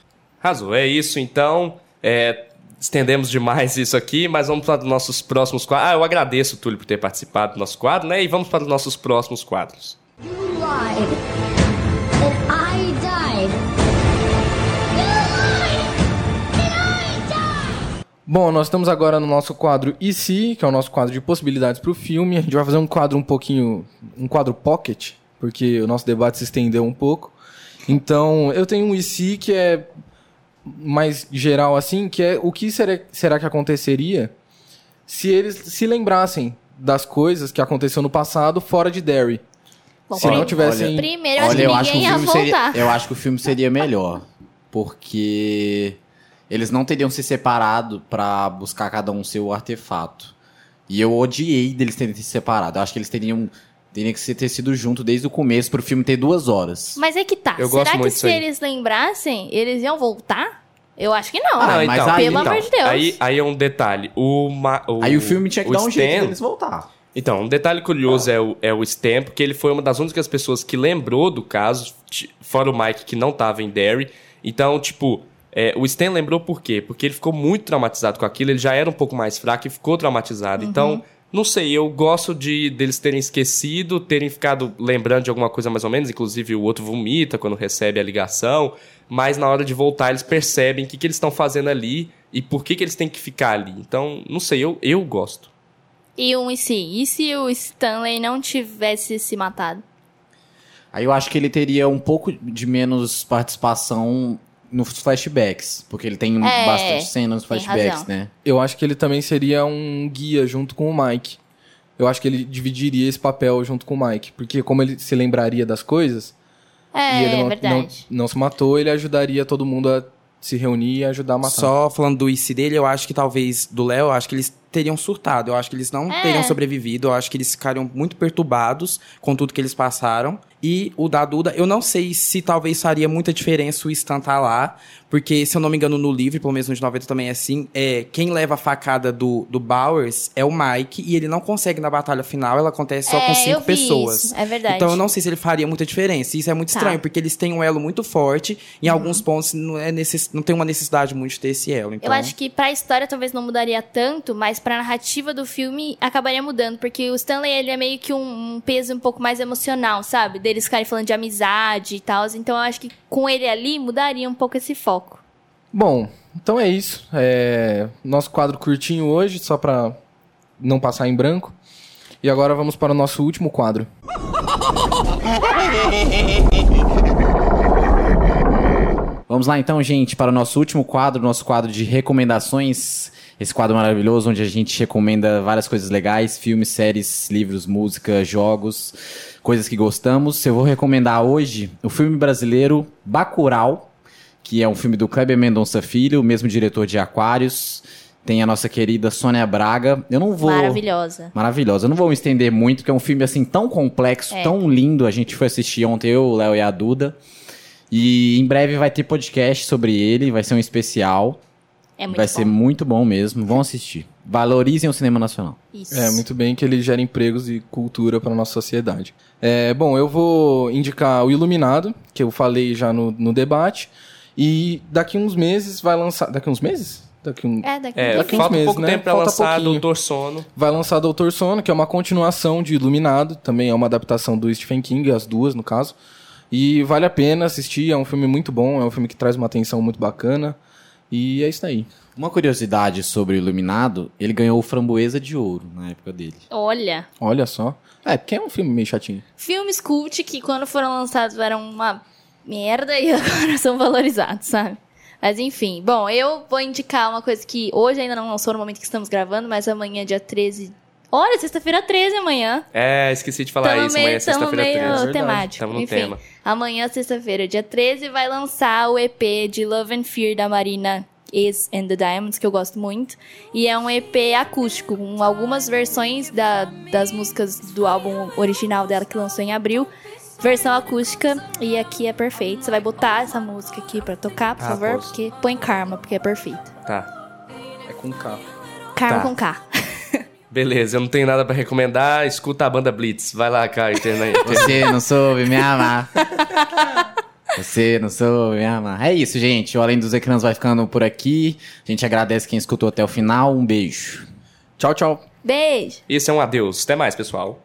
Arrasou. É isso, então. É, estendemos demais isso aqui, mas vamos para os nossos próximos quadros. Ah, eu agradeço, Túlio, por ter participado do nosso quadro, né? E vamos para os nossos próximos quadros. You Bom, nós estamos agora no nosso quadro E se, que é o nosso quadro de possibilidades para o filme. A gente vai fazer um quadro um pouquinho. um quadro pocket, porque o nosso debate se estendeu um pouco. Então, eu tenho um E se que é mais geral assim, que é o que será, será que aconteceria se eles se lembrassem das coisas que aconteceu no passado fora de Derry. Bom, Se não tivessem- Primeiro, eu Olha, eu acho que o filme seria, eu acho que o filme seria melhor, porque eles não teriam se separado pra buscar cada um seu artefato. E eu odiei deles terem se separado. Eu acho que eles teriam teriam que ter sido junto desde o começo pro filme ter duas horas. Mas é que tá. Eu Será que se eles lembrassem, eles iam voltar? Eu acho que não. Ah, Não, mas então, aí- Pelo amor de Deus. Aí, aí é um detalhe. O, ma- Aí o filme tinha que o dar um jeito Stan- deles voltar. Então, um detalhe curioso é, o, é o Stan, porque ele foi uma das únicas pessoas que lembrou do caso, fora o Mike, que não tava em Derry. Então, tipo, é, o Stan lembrou por quê? Porque ele ficou muito traumatizado com aquilo, ele já era um pouco mais fraco e ficou traumatizado. Então, não sei, eu gosto de deles terem esquecido, terem ficado lembrando de alguma coisa mais ou menos, inclusive o outro vomita quando recebe a ligação, mas na hora de voltar eles percebem o que, que eles estão fazendo ali e por que, que eles têm que ficar ali. Então, não sei, eu, eu gosto. E um e se? E se o Stanley não tivesse se matado? Aí eu acho que ele teria um pouco de menos participação nos flashbacks, porque ele tem É, bastante cena nos flashbacks, né? Eu acho que ele também seria um guia junto com o Mike. Eu acho que ele dividiria esse papel junto com o Mike. Porque como ele se lembraria das coisas, É, e ele não, não, não se matou, ele ajudaria todo mundo a se reunir e ajudar a matar. Só falando do IC dele, eu acho que talvez do Léo, eu acho que eles teriam surtado. Eu acho que eles não É. teriam sobrevivido. Eu acho que eles ficariam muito perturbados com tudo que eles passaram. E o da Duda, eu não sei se talvez faria muita diferença o Stan tá lá. Porque, se eu não me engano, no livro, pelo menos no de 90 também é assim, é, quem leva a facada do, do Bowers é o Mike. E ele não consegue na batalha final, ela acontece só É, com cinco pessoas. isso, é verdade. Então eu não sei se ele faria muita diferença. Isso é muito Tá. estranho, porque eles têm um elo muito forte. Em Uhum. alguns pontos não, é necess... não tem uma necessidade muito de ter esse elo. Então... Eu acho que pra história talvez não mudaria tanto, mas pra narrativa do filme acabaria mudando, porque o Stanley ele é meio que um, um peso um pouco mais emocional, sabe? Deles ficarem falando de amizade e tal. Então eu acho que com ele ali mudaria um pouco esse foco. Bom, então é isso. É, Nosso quadro curtinho hoje, só pra não passar em branco. E agora vamos para o nosso último quadro. Vamos lá então, gente, para o nosso último quadro, nosso quadro de recomendações. Esse quadro maravilhoso onde a gente recomenda várias coisas legais, filmes, séries, livros, música, jogos, coisas que gostamos. Eu vou recomendar hoje o filme brasileiro Bacurau, que é um filme do Kleber Mendonça Filho, o mesmo diretor de Aquários. Tem a nossa querida Sônia Braga. Eu não vou Maravilhosa. Maravilhosa. Eu não vou me estender muito, porque é um filme assim tão complexo, É. tão lindo. A gente foi assistir ontem, eu, o Léo e a Duda. E em breve vai ter podcast sobre ele, vai ser um especial. É muito vai bom. ser muito bom mesmo. Vão assistir. Valorizem o cinema nacional. Isso. É, muito bem que ele gera empregos e cultura para nossa sociedade. É, bom, eu vou indicar o Iluminado, que eu falei já no, no debate. E daqui uns meses vai lançar. Daqui uns meses? Daqui um... É, daqui É, Daqui uns falta um meses, pouco né? tempo pra Falta lançar pouquinho. Doutor Sono. Vai lançar Doutor Sono, que é uma continuação de Iluminado. Também é uma adaptação do Stephen King, as duas, no caso. E vale a pena assistir, é um filme muito bom, é um filme que traz uma atenção muito bacana. E é isso aí. Uma curiosidade sobre o Iluminado, ele ganhou o Framboesa de Ouro na época dele. Olha, Olha só. É, porque é um filme meio chatinho. filmes cult que quando foram lançados eram uma merda e agora são valorizados, sabe? Mas enfim, bom, eu vou indicar uma coisa que hoje ainda não lançou no momento que estamos gravando, mas amanhã, dia 13. Olha, sexta-feira 13 amanhã. É, esqueci de falar Tamo isso. Amanhã é meio, tamo sexta-feira meio 13. temático. Tamo no Enfim, tema. amanhã, sexta-feira, dia 13, vai lançar o EP de Love and Fear da Marina Is and the Diamonds, que eu gosto muito. E é um EP acústico, com algumas versões da- das músicas do álbum original dela que lançou em abril. Versão acústica e aqui é perfeito. Você vai botar essa música aqui pra tocar, por Ah, favor? posso. Porque põe Karma, porque é perfeito. Tá. É com K. Karma Tá. com K. Beleza, eu não tenho nada pra recomendar. Escuta a banda Blitz. Vai lá, Caio. Termina aí. Você não soube me amar. Você não soube me amar. É isso, gente. O Além dos Ecrãs vai ficando por aqui. A gente agradece quem escutou até o final. Um beijo. Tchau, tchau. Beijo! Esse é um adeus. Até mais, pessoal.